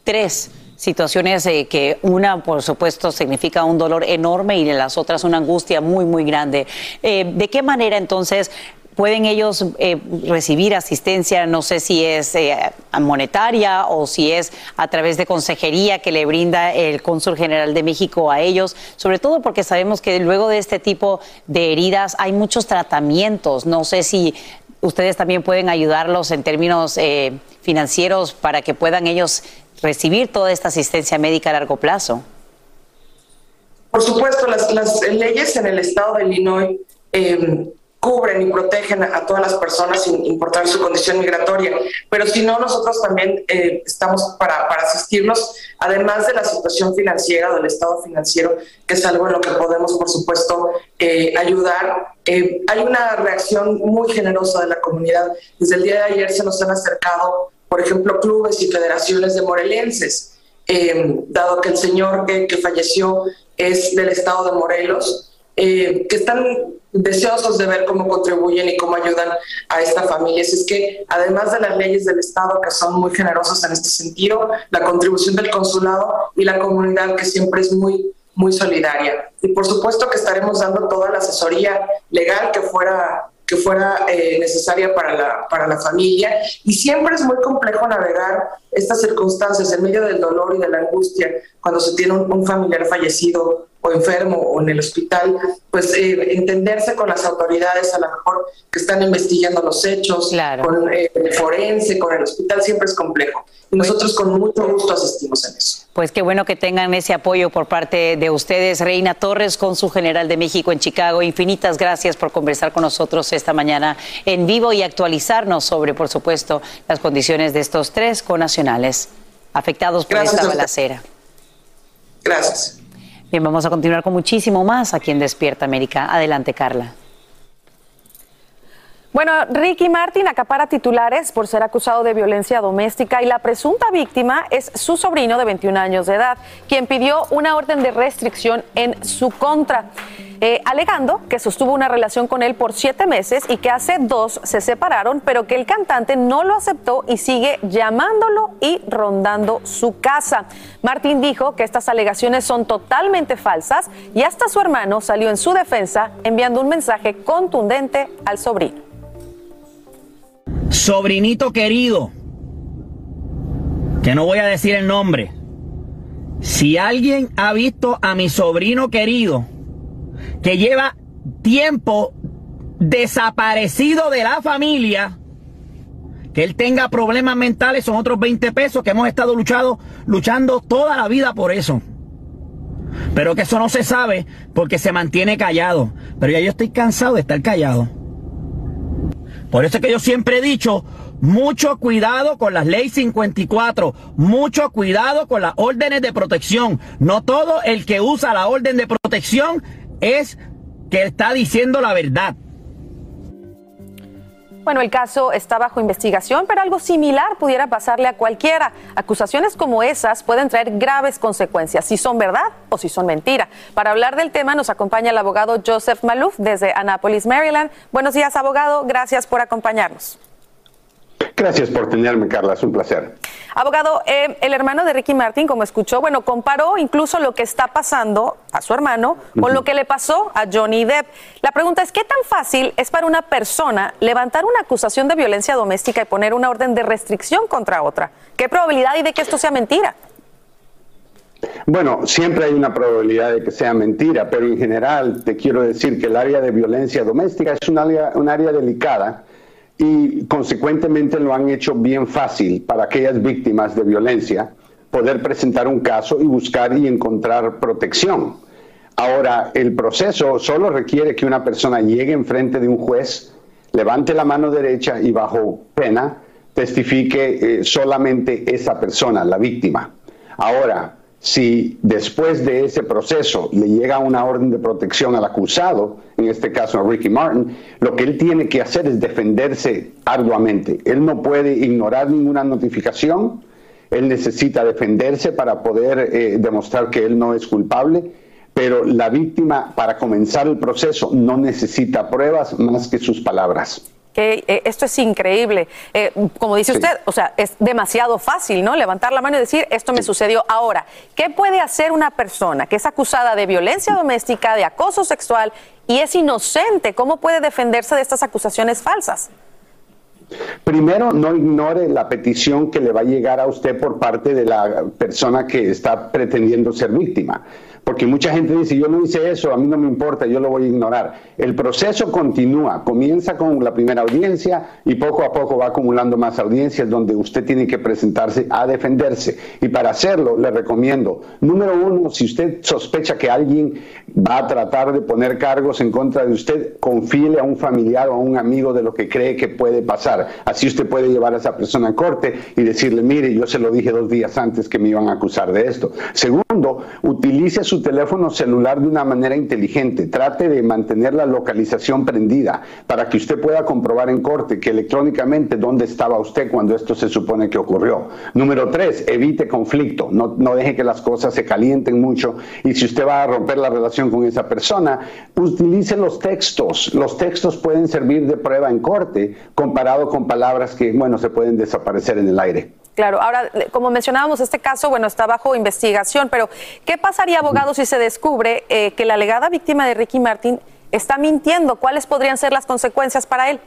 tres situaciones que una, por supuesto, significa un dolor enorme y en las otras una angustia muy, muy grande. ¿De qué manera entonces ¿Pueden ellos eh, recibir asistencia, no sé si es eh, monetaria o si es a través de consejería que le brinda el cónsul general de México a ellos? Sobre todo porque sabemos que luego de este tipo de heridas hay muchos tratamientos. No sé si ustedes también pueden ayudarlos en términos eh, financieros para que puedan ellos recibir toda esta asistencia médica a largo plazo. Por supuesto, las, las leyes en el estado de Illinois cubren y protegen a, todas las personas sin importar su condición migratoria. Pero si no, nosotros también eh, estamos para, para, asistirlos, además de la situación financiera, del estado financiero, que es algo en lo que podemos, por supuesto, eh, ayudar. Eh, hay una reacción muy generosa de la comunidad. Desde el día de ayer se nos han acercado, por ejemplo, clubes y federaciones de morelenses. dado que el señor que falleció es del estado de Morelos, que están deseosos de ver cómo contribuyen y cómo ayudan a esta familia. es que además de las leyes del Estado, que son muy generosas en este sentido, la contribución del consulado y la comunidad, que siempre es muy, muy solidaria. Y por supuesto que estaremos dando toda la asesoría legal que fuera que fuera eh, necesaria para la, para la familia. Y siempre es muy complejo navegar estas circunstancias en medio del dolor y de la angustia cuando se tiene un familiar fallecido o enfermo o en el hospital, pues eh, entenderse con las autoridades a lo mejor que están investigando los hechos, con eh, el forense, con el hospital, siempre es complejo. Y nosotros con mucho gusto asistimos en eso. Pues qué bueno que tengan ese apoyo por parte de ustedes. Reina Torres, con su general de México en Chicago, infinitas gracias por conversar con nosotros esta mañana en vivo y actualizarnos sobre, por supuesto, las condiciones de estos tres conacionales afectados por esta balacera. Gracias. Bien, vamos a continuar con muchísimo más aquí en Despierta América. Adelante, Carla. Bueno, Ricky Martin acapara titulares por ser acusado de violencia doméstica y la presunta víctima es su sobrino de 21 años de edad, quien pidió una orden de restricción en su contra. Eh, alegando que sostuvo una relación con él por siete meses y que hace dos se separaron, pero que el cantante no lo aceptó y sigue llamándolo y rondando su casa. Martín dijo que estas alegaciones son totalmente falsas y hasta su hermano salió en su defensa enviando un mensaje contundente al sobrino. Sobrinito querido, que no voy a decir el nombre, si alguien ha visto a mi sobrino querido, que lleva tiempo desaparecido de la familia, que él tenga problemas mentales son otros 20 pesos que hemos estado luchando, luchando toda la vida por eso. Pero que eso no se sabe porque se mantiene callado. Pero ya yo estoy cansado de estar callado. Por eso es que yo siempre he dicho, mucho cuidado con las leyes 54, mucho cuidado con las órdenes de protección. No todo el que usa la orden de protección es que está diciendo la verdad. Bueno, el caso está bajo investigación, pero algo similar pudiera pasarle a cualquiera. Acusaciones como esas pueden traer graves consecuencias, si son verdad o si son mentira. Para hablar del tema nos acompaña el abogado Joseph Maluf desde Annapolis, Maryland. Buenos días, abogado. Gracias por acompañarnos. Gracias por tenerme, Carla. Es un placer. Abogado, eh, el hermano de Ricky Martin, como escuchó, bueno, comparó incluso lo que está pasando a su hermano con lo que le pasó a Johnny Depp. La pregunta es, ¿qué tan fácil es para una persona levantar una acusación de violencia doméstica y poner una orden de restricción contra otra? ¿Qué probabilidad hay de que esto sea mentira? Bueno, siempre hay una probabilidad de que sea mentira, pero en general te quiero decir que el área de violencia doméstica es un área, un área delicada y consecuentemente lo han hecho bien fácil para aquellas víctimas de violencia poder presentar un caso y buscar y encontrar protección. Ahora, el proceso solo requiere que una persona llegue enfrente de un juez, levante la mano derecha y bajo pena testifique eh, solamente esa persona, la víctima. Ahora, si después de ese proceso le llega una orden de protección al acusado, en este caso a Ricky Martin, lo que él tiene que hacer es defenderse arduamente. Él no puede ignorar ninguna notificación, él necesita defenderse para poder eh, demostrar que él no es culpable, pero la víctima para comenzar el proceso no necesita pruebas más que sus palabras que eh, esto es increíble. Eh, como dice usted, o sea, es demasiado fácil, ¿no? Levantar la mano y decir, esto me sucedió ahora. ¿Qué puede hacer una persona que es acusada de violencia doméstica, de acoso sexual y es inocente? ¿Cómo puede defenderse de estas acusaciones falsas? Primero, no ignore la petición que le va a llegar a usted por parte de la persona que está pretendiendo ser víctima porque mucha gente dice, yo no hice eso, a mí no me importa, yo lo voy a ignorar. El proceso continúa, comienza con la primera audiencia y poco a poco va acumulando más audiencias donde usted tiene que presentarse a defenderse. Y para hacerlo, le recomiendo, número uno, si usted sospecha que alguien va a tratar de poner cargos en contra de usted, confíele a un familiar o a un amigo de lo que cree que puede pasar. Así usted puede llevar a esa persona a corte y decirle, mire, yo se lo dije dos días antes que me iban a acusar de esto. Segundo, utilice su teléfono celular de una manera inteligente. Trate de mantener la localización prendida para que usted pueda comprobar en corte que electrónicamente dónde estaba usted cuando esto se supone que ocurrió. Número tres, evite conflicto. No, no deje que las cosas se calienten mucho. Y si usted va a romper la relación con esa persona, utilice los textos. Los textos pueden servir de prueba en corte comparado con palabras que, bueno, se pueden desaparecer en el aire. Claro, ahora, como mencionábamos, este caso, bueno, está bajo investigación, pero ¿qué pasaría, abogado, si se descubre eh, que la alegada víctima de Ricky Martin está mintiendo? ¿Cuáles podrían ser las consecuencias para él?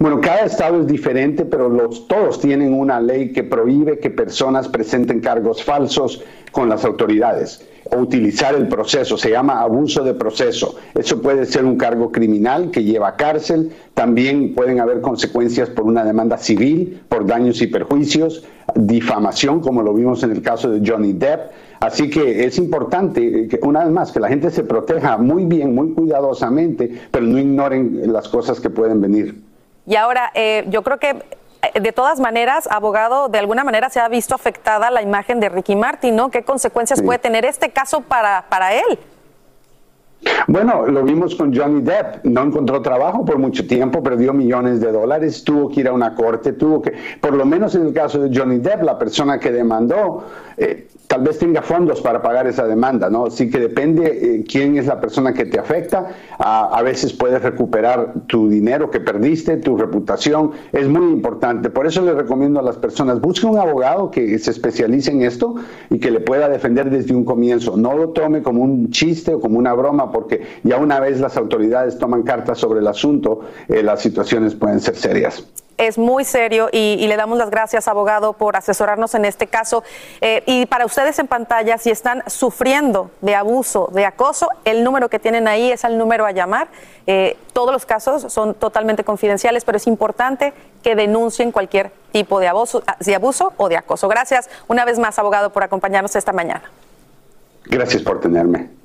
Bueno, cada estado es diferente, pero los, todos tienen una ley que prohíbe que personas presenten cargos falsos con las autoridades o utilizar el proceso, se llama abuso de proceso. Eso puede ser un cargo criminal que lleva a cárcel, también pueden haber consecuencias por una demanda civil, por daños y perjuicios, difamación, como lo vimos en el caso de Johnny Depp. Así que es importante, que, una vez más, que la gente se proteja muy bien, muy cuidadosamente, pero no ignoren las cosas que pueden venir. Y ahora, eh, yo creo que eh, de todas maneras, abogado, de alguna manera se ha visto afectada la imagen de Ricky Martin, ¿no? ¿Qué consecuencias puede tener este caso para, para él? Bueno, lo vimos con Johnny Depp. No encontró trabajo por mucho tiempo, perdió millones de dólares, tuvo que ir a una corte, tuvo que, por lo menos en el caso de Johnny Depp, la persona que demandó, eh, tal vez tenga fondos para pagar esa demanda, ¿no? Así que depende eh, quién es la persona que te afecta. a veces puedes recuperar tu dinero que perdiste, tu reputación. Es muy importante. Por eso le recomiendo a las personas, busque un abogado que se especialice en esto y que le pueda defender desde un comienzo. No lo tome como un chiste o como una broma, porque ya una vez las autoridades toman cartas sobre el asunto, eh, las situaciones pueden ser serias es muy serio y, le damos las gracias, abogado, por asesorarnos en este caso. Eh, y para ustedes en pantalla, si están sufriendo de abuso, de acoso, el número que tienen ahí es el número a llamar. Eh, todos los casos son totalmente confidenciales, pero es importante que denuncien cualquier tipo de abuso, de abuso o de acoso. Gracias una vez más, abogado, por acompañarnos esta mañana. Gracias por tenerme.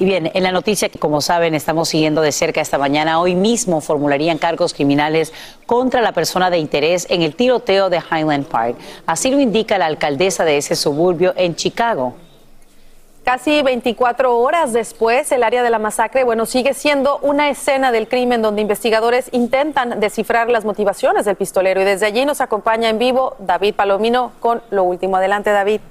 Y bien, en la noticia que como saben estamos siguiendo de cerca esta mañana, hoy mismo formularían cargos criminales contra la persona de interés en el tiroteo de Highland Park. Así lo indica la alcaldesa de ese suburbio en Chicago. Casi 24 horas después, el área de la masacre, bueno, sigue siendo una escena del crimen donde investigadores intentan descifrar las motivaciones del pistolero. Y desde allí nos acompaña en vivo David Palomino con lo último. Adelante, David.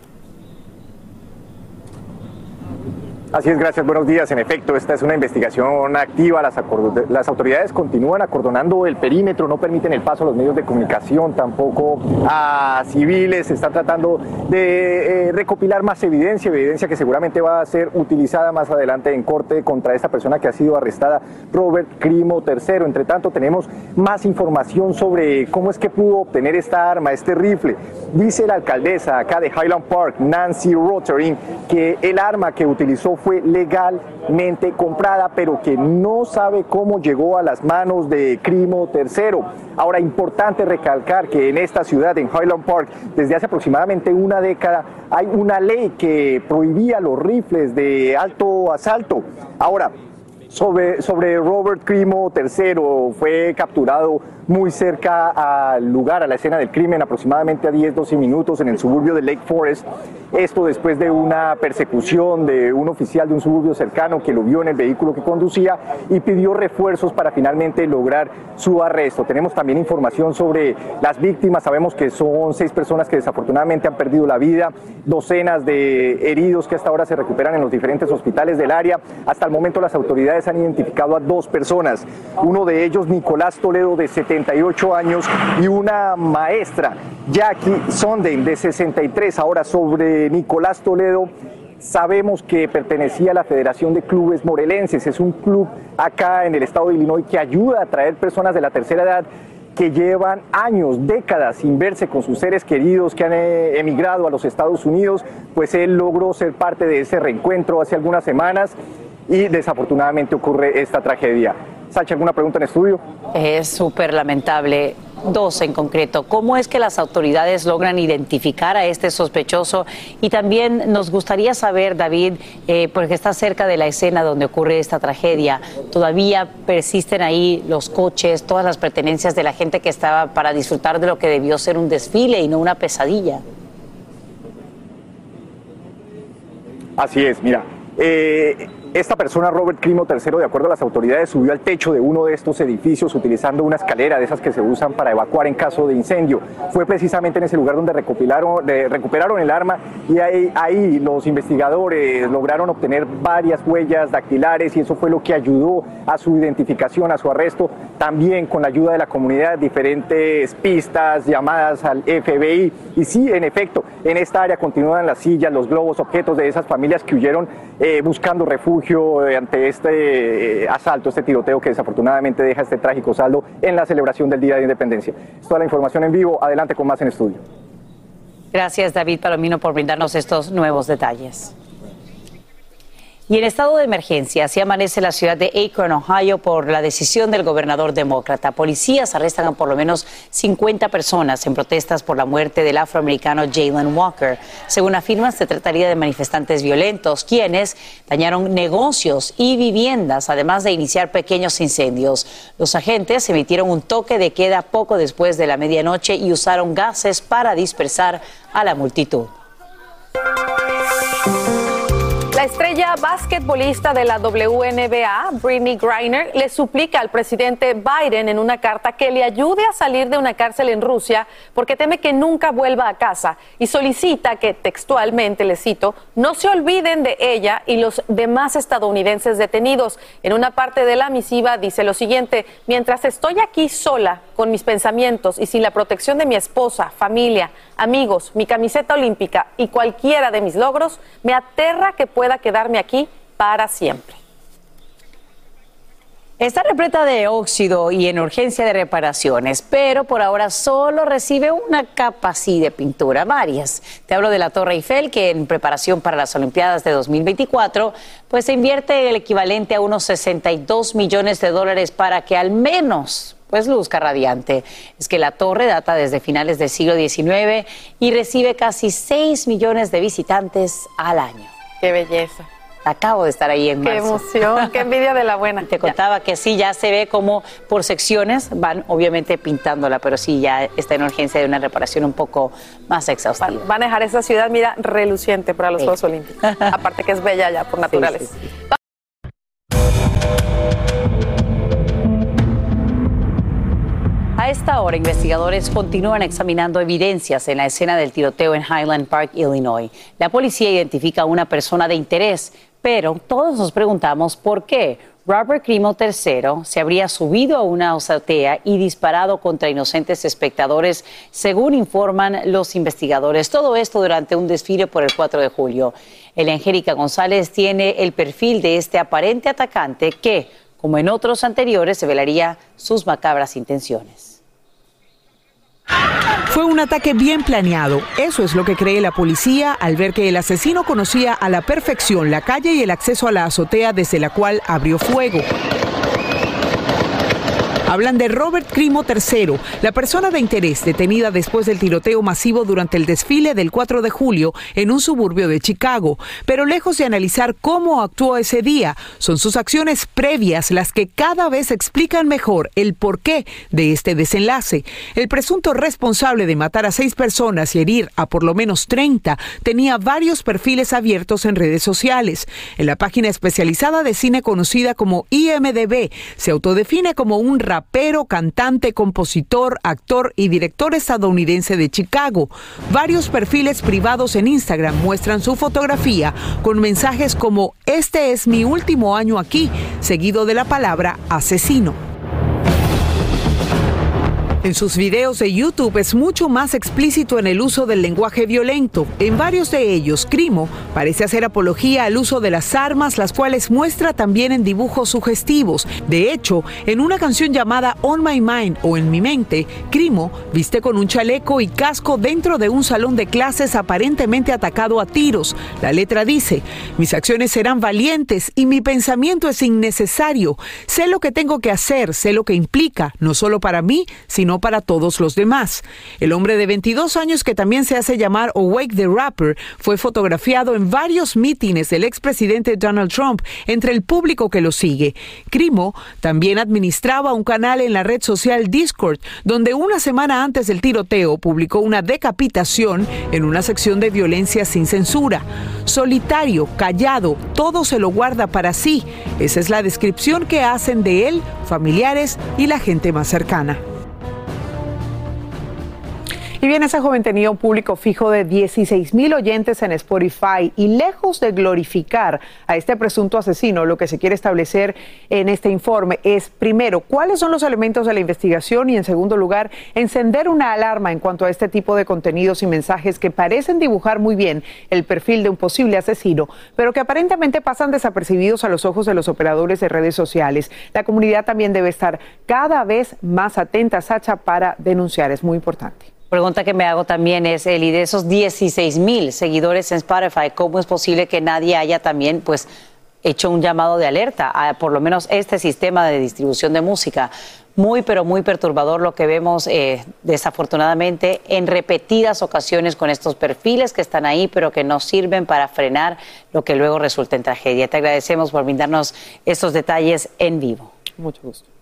Así es, gracias. Buenos días. En efecto, esta es una investigación activa. Las, autoridades continúan acordonando el perímetro, no permiten el paso a los medios de comunicación, tampoco a civiles. Se está tratando de eh, recopilar más evidencia, evidencia que seguramente va a ser utilizada más adelante en corte contra esta persona que ha sido arrestada, Robert Crimo III. Entre tanto, tenemos más información sobre cómo es que pudo obtener esta arma, este rifle. Dice la alcaldesa acá de Highland Park, Nancy Rotering, que el arma que utilizó fue legalmente comprada, pero que no sabe cómo llegó a las manos de Crimo III. Ahora, importante recalcar que en esta ciudad, en Highland Park, desde hace aproximadamente una década, hay una ley que prohibía los rifles de alto asalto. Ahora, sobre, sobre Robert Crimo III, fue capturado muy cerca al lugar, a la escena del crimen, aproximadamente a 10-12 minutos en el suburbio de Lake Forest. Esto después de una persecución de un oficial de un suburbio cercano que lo vio en el vehículo que conducía y pidió refuerzos para finalmente lograr su arresto. Tenemos también información sobre las víctimas. Sabemos que son seis personas que desafortunadamente han perdido la vida, docenas de heridos que hasta ahora se recuperan en los diferentes hospitales del área. Hasta el momento las autoridades han identificado a dos personas. Uno de ellos, Nicolás Toledo, de 70 años y una maestra, Jackie Sonden, de 63. Ahora sobre Nicolás Toledo, sabemos que pertenecía a la Federación de Clubes Morelenses. Es un club acá en el estado de Illinois que ayuda a traer personas de la tercera edad que llevan años, décadas sin verse con sus seres queridos que han eh, emigrado a los Estados Unidos, pues él logró ser parte de ese reencuentro hace algunas semanas y desafortunadamente ocurre esta tragedia. Sacha, ¿alguna pregunta en estudio? Es súper lamentable. Dos en concreto. ¿Cómo es que las autoridades logran identificar a este sospechoso? Y también nos gustaría saber, David, eh, porque está cerca de la escena donde ocurre esta tragedia, ¿todavía persisten ahí los coches, todas las pertenencias de la gente que estaba para disfrutar de lo que debió ser un desfile y no una pesadilla? Así es, mira. Eh, esta persona, Robert Crimo III, de acuerdo a las autoridades, subió al techo de uno de estos edificios utilizando una escalera de esas que se usan para evacuar en caso de incendio. Fue precisamente en ese lugar donde recuperaron, recuperaron el arma y ahí, ahí los investigadores lograron obtener varias huellas dactilares y eso fue lo que ayudó a su identificación, a su arresto. También con la ayuda de la comunidad, diferentes pistas, llamadas al FBI. Y sí, en efecto, en esta área continúan las sillas, los globos, objetos de esas familias que huyeron eh, buscando refugio eh, ante este eh, asalto, este tiroteo que desafortunadamente deja este trágico saldo en la celebración del Día de Independencia. Toda la información en vivo, adelante con más en estudio. Gracias David Palomino por brindarnos estos nuevos detalles. Y en estado de emergencia, así amanece la ciudad de Akron, Ohio, por la decisión del gobernador demócrata. Policías arrestan a por lo menos 50 personas en protestas por la muerte del afroamericano Jalen Walker. Según afirman, se trataría de manifestantes violentos, quienes dañaron negocios y viviendas, además de iniciar pequeños incendios. Los agentes emitieron un toque de queda poco después de la medianoche y usaron gases para dispersar a la multitud. La estrella basquetbolista de la WNBA, Britney Griner, le suplica al presidente Biden en una carta que le ayude a salir de una cárcel en Rusia porque teme que nunca vuelva a casa y solicita que textualmente, le cito, no se olviden de ella y los demás estadounidenses detenidos. En una parte de la misiva dice lo siguiente, mientras estoy aquí sola con mis pensamientos y sin la protección de mi esposa, familia, amigos, mi camiseta olímpica y cualquiera de mis logros, me aterra que pueda quedarme aquí para siempre. Está repleta de óxido y en urgencia de reparaciones, pero por ahora solo recibe una capa así de pintura, varias. Te hablo de la Torre Eiffel, que en preparación para las Olimpiadas de 2024, pues se invierte el equivalente a unos 62 millones de dólares para que al menos pues luzca radiante. Es que la torre data desde finales del siglo XIX y recibe casi 6 millones de visitantes al año. Qué belleza. Acabo de estar ahí en marzo. Qué emoción, qué envidia de la buena. Te contaba que sí, ya se ve como por secciones van obviamente pintándola, pero sí ya está en urgencia de una reparación un poco más exhaustiva. Van, a dejar esa ciudad, mira, reluciente para los Juegos Olímpicos. Aparte que es bella ya por naturales. Esta ahora, investigadores continúan examinando evidencias en la escena del tiroteo en Highland Park, Illinois. La policía identifica a una persona de interés, pero todos nos preguntamos por qué. Robert Crimo III se habría subido a una azotea y disparado contra inocentes espectadores, según informan los investigadores. Todo esto durante un desfile por el 4 de julio. El Angélica González tiene el perfil de este aparente atacante que, como en otros anteriores, se velaría sus macabras intenciones. Fue un ataque bien planeado. Eso es lo que cree la policía al ver que el asesino conocía a la perfección la calle y el acceso a la azotea desde la cual abrió fuego. Hablan de Robert Crimo III, la persona de interés detenida después del tiroteo masivo durante el desfile del 4 de julio en un suburbio de Chicago. Pero lejos de analizar cómo actuó ese día, son sus acciones previas las que cada vez explican mejor el porqué de este desenlace. El presunto responsable de matar a seis personas y herir a por lo menos 30 tenía varios perfiles abiertos en redes sociales. En la página especializada de cine conocida como IMDB, se autodefine como un rapero, cantante, compositor, actor y director estadounidense de Chicago. Varios perfiles privados en Instagram muestran su fotografía con mensajes como Este es mi último año aquí, seguido de la palabra asesino. En sus videos de YouTube es mucho más explícito en el uso del lenguaje violento. En varios de ellos, Crimo parece hacer apología al uso de las armas, las cuales muestra también en dibujos sugestivos. De hecho, en una canción llamada On My Mind o En mi mente, Crimo viste con un chaleco y casco dentro de un salón de clases aparentemente atacado a tiros. La letra dice, mis acciones serán valientes y mi pensamiento es innecesario. Sé lo que tengo que hacer, sé lo que implica, no solo para mí, sino no para todos los demás. El hombre de 22 años que también se hace llamar Awake the Rapper fue fotografiado en varios mítines del expresidente Donald Trump entre el público que lo sigue. Crimo también administraba un canal en la red social Discord, donde una semana antes del tiroteo publicó una decapitación en una sección de violencia sin censura. Solitario, callado, todo se lo guarda para sí. Esa es la descripción que hacen de él familiares y la gente más cercana. Y bien, ese joven tenía un público fijo de 16 mil oyentes en Spotify y lejos de glorificar a este presunto asesino, lo que se quiere establecer en este informe es, primero, cuáles son los elementos de la investigación y, en segundo lugar, encender una alarma en cuanto a este tipo de contenidos y mensajes que parecen dibujar muy bien el perfil de un posible asesino, pero que aparentemente pasan desapercibidos a los ojos de los operadores de redes sociales. La comunidad también debe estar cada vez más atenta, Sacha, para denunciar. Es muy importante. Pregunta que me hago también es, Eli, de esos 16 mil seguidores en Spotify, ¿cómo es posible que nadie haya también, pues, hecho un llamado de alerta a por lo menos este sistema de distribución de música? Muy, pero muy perturbador lo que vemos eh, desafortunadamente en repetidas ocasiones con estos perfiles que están ahí, pero que no sirven para frenar lo que luego resulta en tragedia. Te agradecemos por brindarnos estos detalles en vivo. Mucho gusto.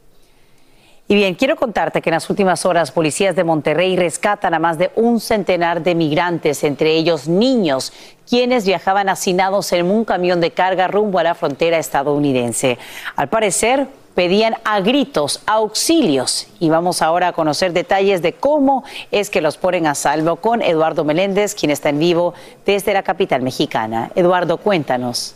Y bien, quiero contarte que en las últimas horas policías de Monterrey rescatan a más de un centenar de migrantes, entre ellos niños, quienes viajaban hacinados en un camión de carga rumbo a la frontera estadounidense. Al parecer, pedían a gritos auxilios. Y vamos ahora a conocer detalles de cómo es que los ponen a salvo con Eduardo Meléndez, quien está en vivo desde la capital mexicana. Eduardo, cuéntanos.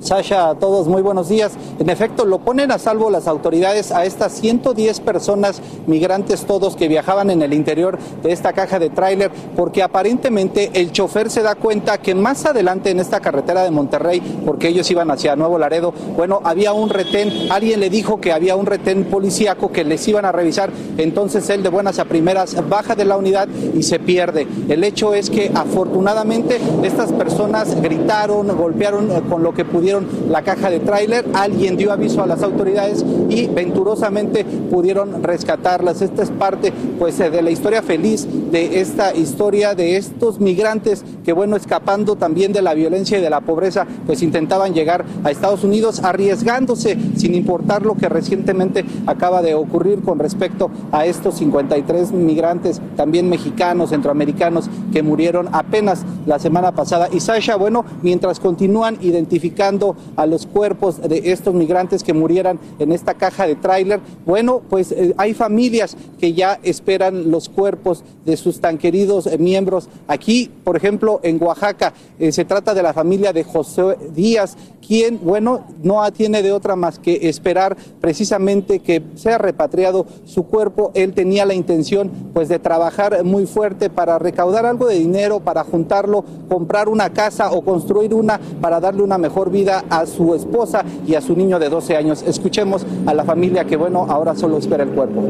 Sasha, a todos muy buenos días. En efecto, lo ponen a salvo las autoridades a estas 110 personas migrantes todos que viajaban en el interior de esta caja de tráiler porque aparentemente el chofer se da cuenta que más adelante en esta carretera de Monterrey, porque ellos iban hacia Nuevo Laredo, bueno, había un retén, alguien le dijo que había un retén policíaco que les iban a revisar, entonces él de buenas a primeras baja de la unidad y se pierde. El hecho es que afortunadamente estas personas gritaron, golpearon eh, con lo que pudieron la caja de tráiler, alguien dio aviso a las autoridades y venturosamente pudieron rescatarlas. Esta es parte pues eh, de la historia feliz de esta historia de estos migrantes que bueno, escapando también de la violencia y de la pobreza, pues intentaban llegar a Estados Unidos arriesgándose sin importar lo que recientemente acaba de ocurrir con respecto a estos 53 migrantes, también mexicanos, centroamericanos, que murieron apenas la semana pasada. Y Sasha, bueno, mientras continúan identificando a los cuerpos de estos migrantes que murieran en esta caja de tráiler. Bueno, pues eh, hay familias que ya esperan los cuerpos de sus tan queridos eh, miembros. Aquí, por ejemplo, en Oaxaca, eh, se trata de la familia de José Díaz, quien, bueno, no tiene de otra más que esperar precisamente que sea repatriado su cuerpo. Él tenía la intención, pues, de trabajar muy fuerte para recaudar algo de dinero, para juntarlo, comprar una casa o construir una para darle una mejor vida a su esposa y a su niño de 12 años. Escuchemos a la familia que, bueno, ahora solo espera el cuerpo.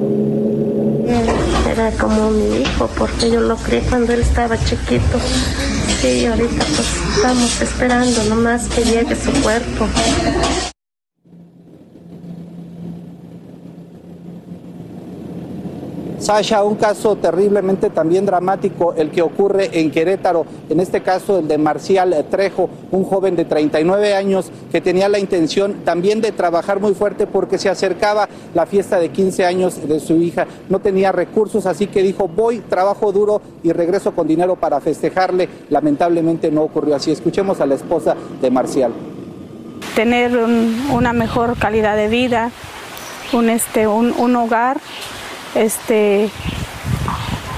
Era como mi hijo, porque yo lo crié cuando él estaba chiquito. Sí, ahorita pues estamos esperando nomás que llegue su cuerpo. Sasha, un caso terriblemente también dramático, el que ocurre en Querétaro, en este caso el de Marcial Trejo, un joven de 39 años que tenía la intención también de trabajar muy fuerte porque se acercaba la fiesta de 15 años de su hija. No tenía recursos, así que dijo, voy, trabajo duro y regreso con dinero para festejarle. Lamentablemente no ocurrió así. Escuchemos a la esposa de Marcial. Tener una mejor calidad de vida, un, este, un, un hogar este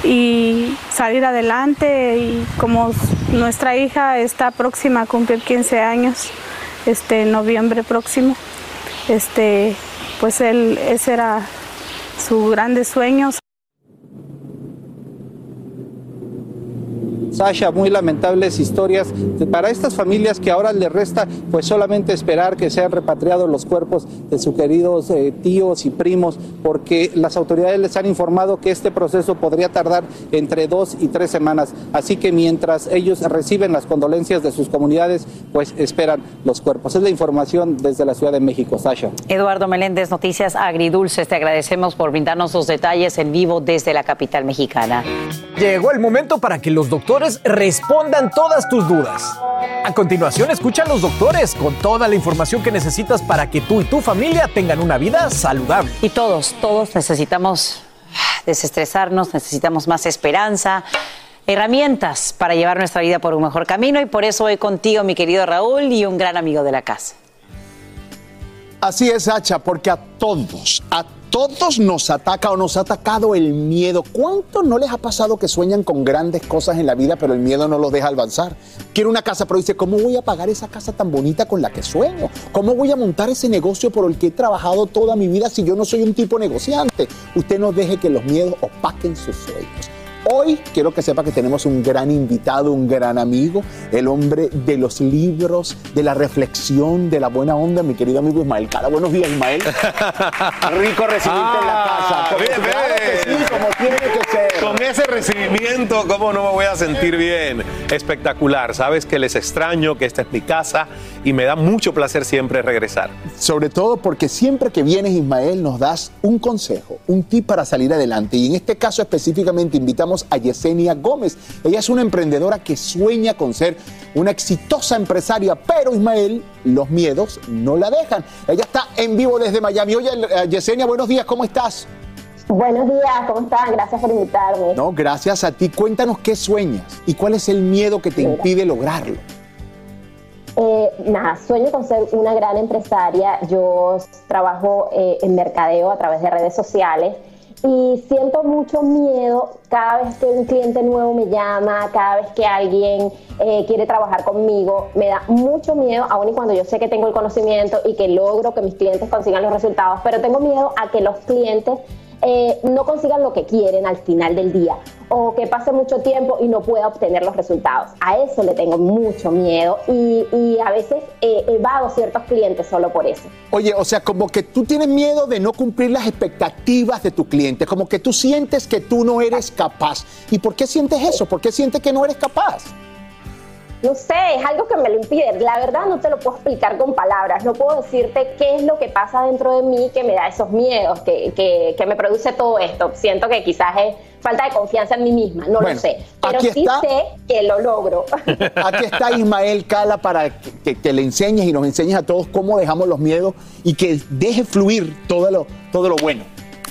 y salir adelante y como nuestra hija está próxima a cumplir 15 años este noviembre próximo este pues él ese era su grande sueño Sasha, muy lamentables historias para estas familias que ahora les resta pues solamente esperar que sean repatriados los cuerpos de sus queridos eh, tíos y primos, porque las autoridades les han informado que este proceso podría tardar entre dos y tres semanas. Así que mientras ellos reciben las condolencias de sus comunidades, pues esperan los cuerpos. Es la información desde la Ciudad de México, Sasha. Eduardo Meléndez, Noticias Agridulces, te agradecemos por brindarnos los detalles en vivo desde la capital mexicana. Llegó el momento para que los doctores respondan todas tus dudas. A continuación, escucha a los doctores con toda la información que necesitas para que tú y tu familia tengan una vida saludable. Y todos, todos necesitamos desestresarnos, necesitamos más esperanza, herramientas para llevar nuestra vida por un mejor camino y por eso hoy contigo, mi querido Raúl, y un gran amigo de la casa. Así es, Hacha, porque a todos, a todos nos ataca o nos ha atacado el miedo. ¿Cuánto no les ha pasado que sueñan con grandes cosas en la vida, pero el miedo no los deja avanzar? Quiero una casa, pero dice, ¿cómo voy a pagar esa casa tan bonita con la que sueño? ¿Cómo voy a montar ese negocio por el que he trabajado toda mi vida si yo no soy un tipo negociante? Usted no deje que los miedos opaquen sus sueños. Hoy quiero que sepa que tenemos un gran invitado, un gran amigo, el hombre de los libros, de la reflexión, de la buena onda, mi querido amigo Ismael Cara. Buenos días, Ismael. Rico recibirte en la Ah, casa. bien, claro que bien. sí, como tiene que ser. Con ese recibimiento, ¿cómo no me voy a sentir bien? Espectacular. Sabes que les extraño, que esta es mi casa y me da mucho placer siempre regresar. Sobre todo porque siempre que vienes, Ismael, nos das un consejo, un tip para salir adelante. Y en este caso específicamente invitamos a Yesenia Gómez. Ella es una emprendedora que sueña con ser una exitosa empresaria, pero Ismael, los miedos no la dejan. Ella está en vivo desde Miami. Oye, eh, Yesenia, buenos días, ¿cómo estás? Buenos días, ¿cómo están? Gracias por invitarme. No, gracias a ti. Cuéntanos qué sueñas y cuál es el miedo que te impide lograrlo. Eh, nada, sueño con ser una gran empresaria. Yo trabajo eh, en mercadeo a través de redes sociales y siento mucho miedo cada vez que un cliente nuevo me llama, cada vez que alguien eh, quiere trabajar conmigo. Me da mucho miedo, aun y cuando yo sé que tengo el conocimiento y que logro que mis clientes consigan los resultados, pero tengo miedo a que los clientes eh, no consigan lo que quieren al final del día o que pase mucho tiempo y no pueda obtener los resultados. A eso le tengo mucho miedo y, y a veces eh, evado ciertos clientes solo por eso. Oye, o sea, como que tú tienes miedo de no cumplir las expectativas de tu cliente, como que tú sientes que tú no eres capaz. ¿Y por qué sientes eso? ¿Por qué sientes que no eres capaz? No sé, es algo que me lo impide. La verdad no te lo puedo explicar con palabras. No puedo decirte qué es lo que pasa dentro de mí que me da esos miedos, que, que, que me produce todo esto. Siento que quizás es falta de confianza en mí misma, no Bueno, lo sé. Pero sí está. sé que lo logro. Aquí está Ismael Cala para que, que- que le enseñes y nos enseñes a todos cómo dejamos los miedos y que deje fluir todo lo, todo lo bueno.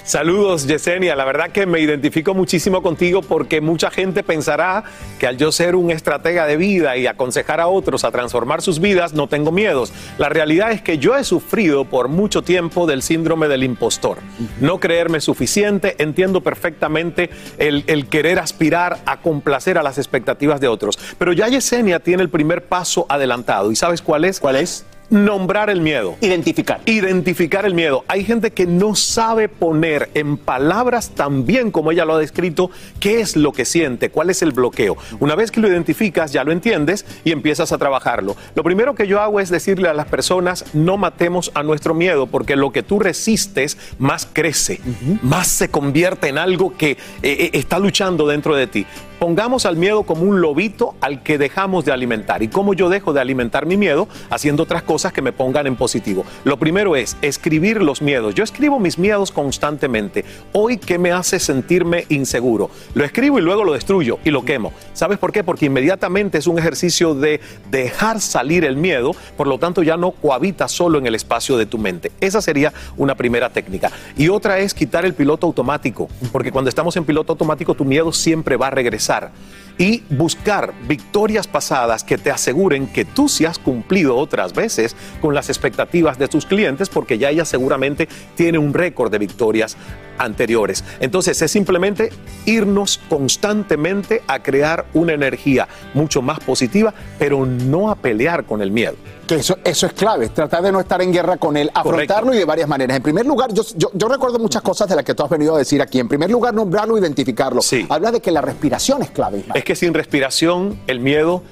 Saludos, Yesenia. La verdad que me identifico muchísimo contigo porque mucha gente pensará que al yo ser un estratega de vida y aconsejar a otros a transformar sus vidas, no tengo miedos. La realidad es que yo he sufrido por mucho tiempo del síndrome del impostor. No creerme suficiente, entiendo perfectamente el, el querer aspirar a complacer a las expectativas de otros. Pero ya Yesenia tiene el primer paso adelantado. ¿Y sabes cuál es? ¿Cuál es? Nombrar el miedo. Identificar. Identificar el miedo. Hay gente que no sabe poner en palabras tan bien como ella lo ha descrito qué es lo que siente, cuál es el bloqueo. Una vez que lo identificas, ya lo entiendes y empiezas a trabajarlo. Lo primero que yo hago es decirle a las personas, no matemos a nuestro miedo, porque lo que tú resistes más crece, más se convierte en algo que eh, eh, está luchando dentro de ti. Pongamos al miedo como un lobito al que dejamos de alimentar. ¿Y cómo yo dejo de alimentar mi miedo? Haciendo otras cosas que me pongan en positivo. Lo primero es escribir los miedos. Yo escribo mis miedos constantemente. Hoy, ¿qué me hace sentirme inseguro? Lo escribo y luego lo destruyo y lo quemo. ¿Sabes por qué? Porque inmediatamente es un ejercicio de dejar salir el miedo, por lo tanto ya no cohabita solo en el espacio de tu mente. Esa sería una primera técnica. Y otra es quitar el piloto automático, porque cuando estamos en piloto automático tu miedo siempre va a regresar pensar y buscar victorias pasadas que te aseguren que tú sí has cumplido otras veces con las expectativas de tus clientes porque ya ella seguramente tiene un récord de victorias anteriores. Entonces es simplemente irnos constantemente a crear una energía mucho más positiva, pero no a pelear con el miedo. Que eso, eso es clave, tratar de no estar en guerra con él, afrontarlo y de varias maneras. En primer lugar, yo, yo, yo recuerdo muchas cosas de las que tú has venido a decir aquí. En primer lugar, nombrarlo, identificarlo. Habla de que la respiración es clave. Es que sin respiración el miedo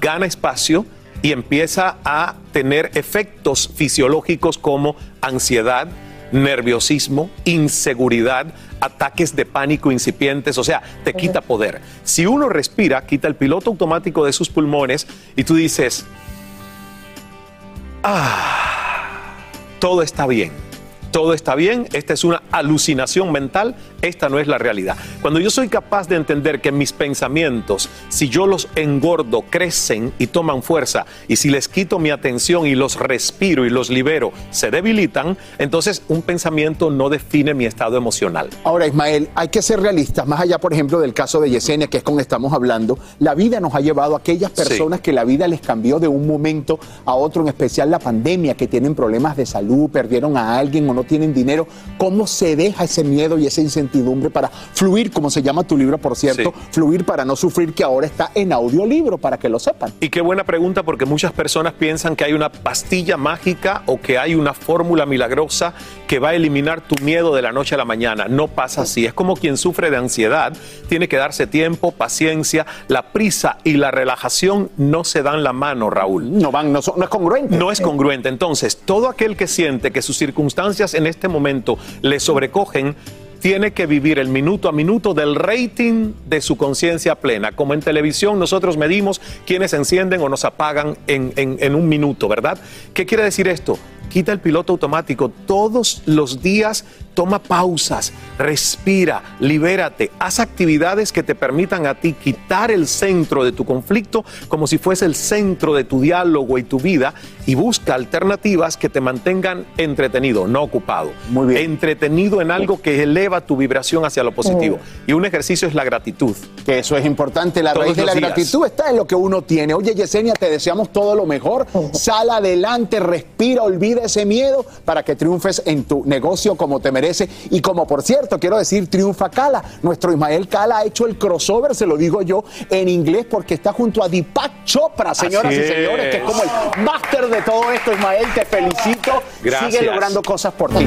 gana espacio y empieza a tener efectos fisiológicos como ansiedad, nerviosismo, inseguridad, ataques de pánico incipientes, o sea, te quita poder. Si uno respira, quita el piloto automático de sus pulmones y tú dices, ah, todo está bien. Todo está bien, esta es una alucinación mental, esta no es la realidad. Cuando yo soy capaz de entender que mis pensamientos, si yo los engordo, crecen y toman fuerza, y si les quito mi atención y los respiro y los libero, se debilitan, entonces un pensamiento no define mi estado emocional. Ahora, Ismael, hay que ser realistas, más allá, por ejemplo, del caso de Yesenia, que es con estamos hablando, la vida nos ha llevado a aquellas personas que la vida les cambió de un momento a otro, en especial la pandemia, que tienen problemas de salud, perdieron a alguien o no tienen dinero. ¿Cómo se deja ese miedo y esa incertidumbre para fluir, como se llama tu libro, por cierto, fluir para no sufrir, que ahora está en audiolibro, para que lo sepan? Y qué buena pregunta, porque muchas personas piensan que hay una pastilla mágica o que hay una fórmula milagrosa que va a eliminar tu miedo de la noche a la mañana. No pasa así. Es como quien sufre de ansiedad. Tiene que darse tiempo, paciencia. La prisa y la relajación no se dan la mano, Raúl. No van, no, son- no es congruente. No es congruente. Entonces, todo aquel que siente que sus circunstancias en este momento le sobrecogen, tiene que vivir el minuto a minuto del rating de su conciencia plena. Como en televisión nosotros medimos quiénes se encienden o nos apagan en, en- en un minuto, ¿verdad? ¿Qué quiere decir esto? Quita el piloto automático. Todos los días toma pausas, respira, libérate, haz actividades que te permitan a ti quitar el centro de tu conflicto como si fuese el centro de tu diálogo y tu vida y busca alternativas que te mantengan entretenido, no ocupado. Muy bien. Entretenido en algo que eleva tu vibración hacia lo positivo. Y un ejercicio es la gratitud. Que eso es importante. La Todos raíz de la días. gratitud está en lo que uno tiene. Oye, Yesenia, te deseamos todo lo mejor. Sal adelante, respira, olvida ese miedo para que triunfes en tu negocio como te merece. Y como por cierto, quiero decir, triunfa Cala. Nuestro Ismael Cala ha hecho el crossover, se lo digo yo, en inglés porque está junto a Deepak Chopra, señoras Así y señores, que es es. como el máster de todo esto. Ismael, te felicito. Gracias. Sigue logrando cosas por ti.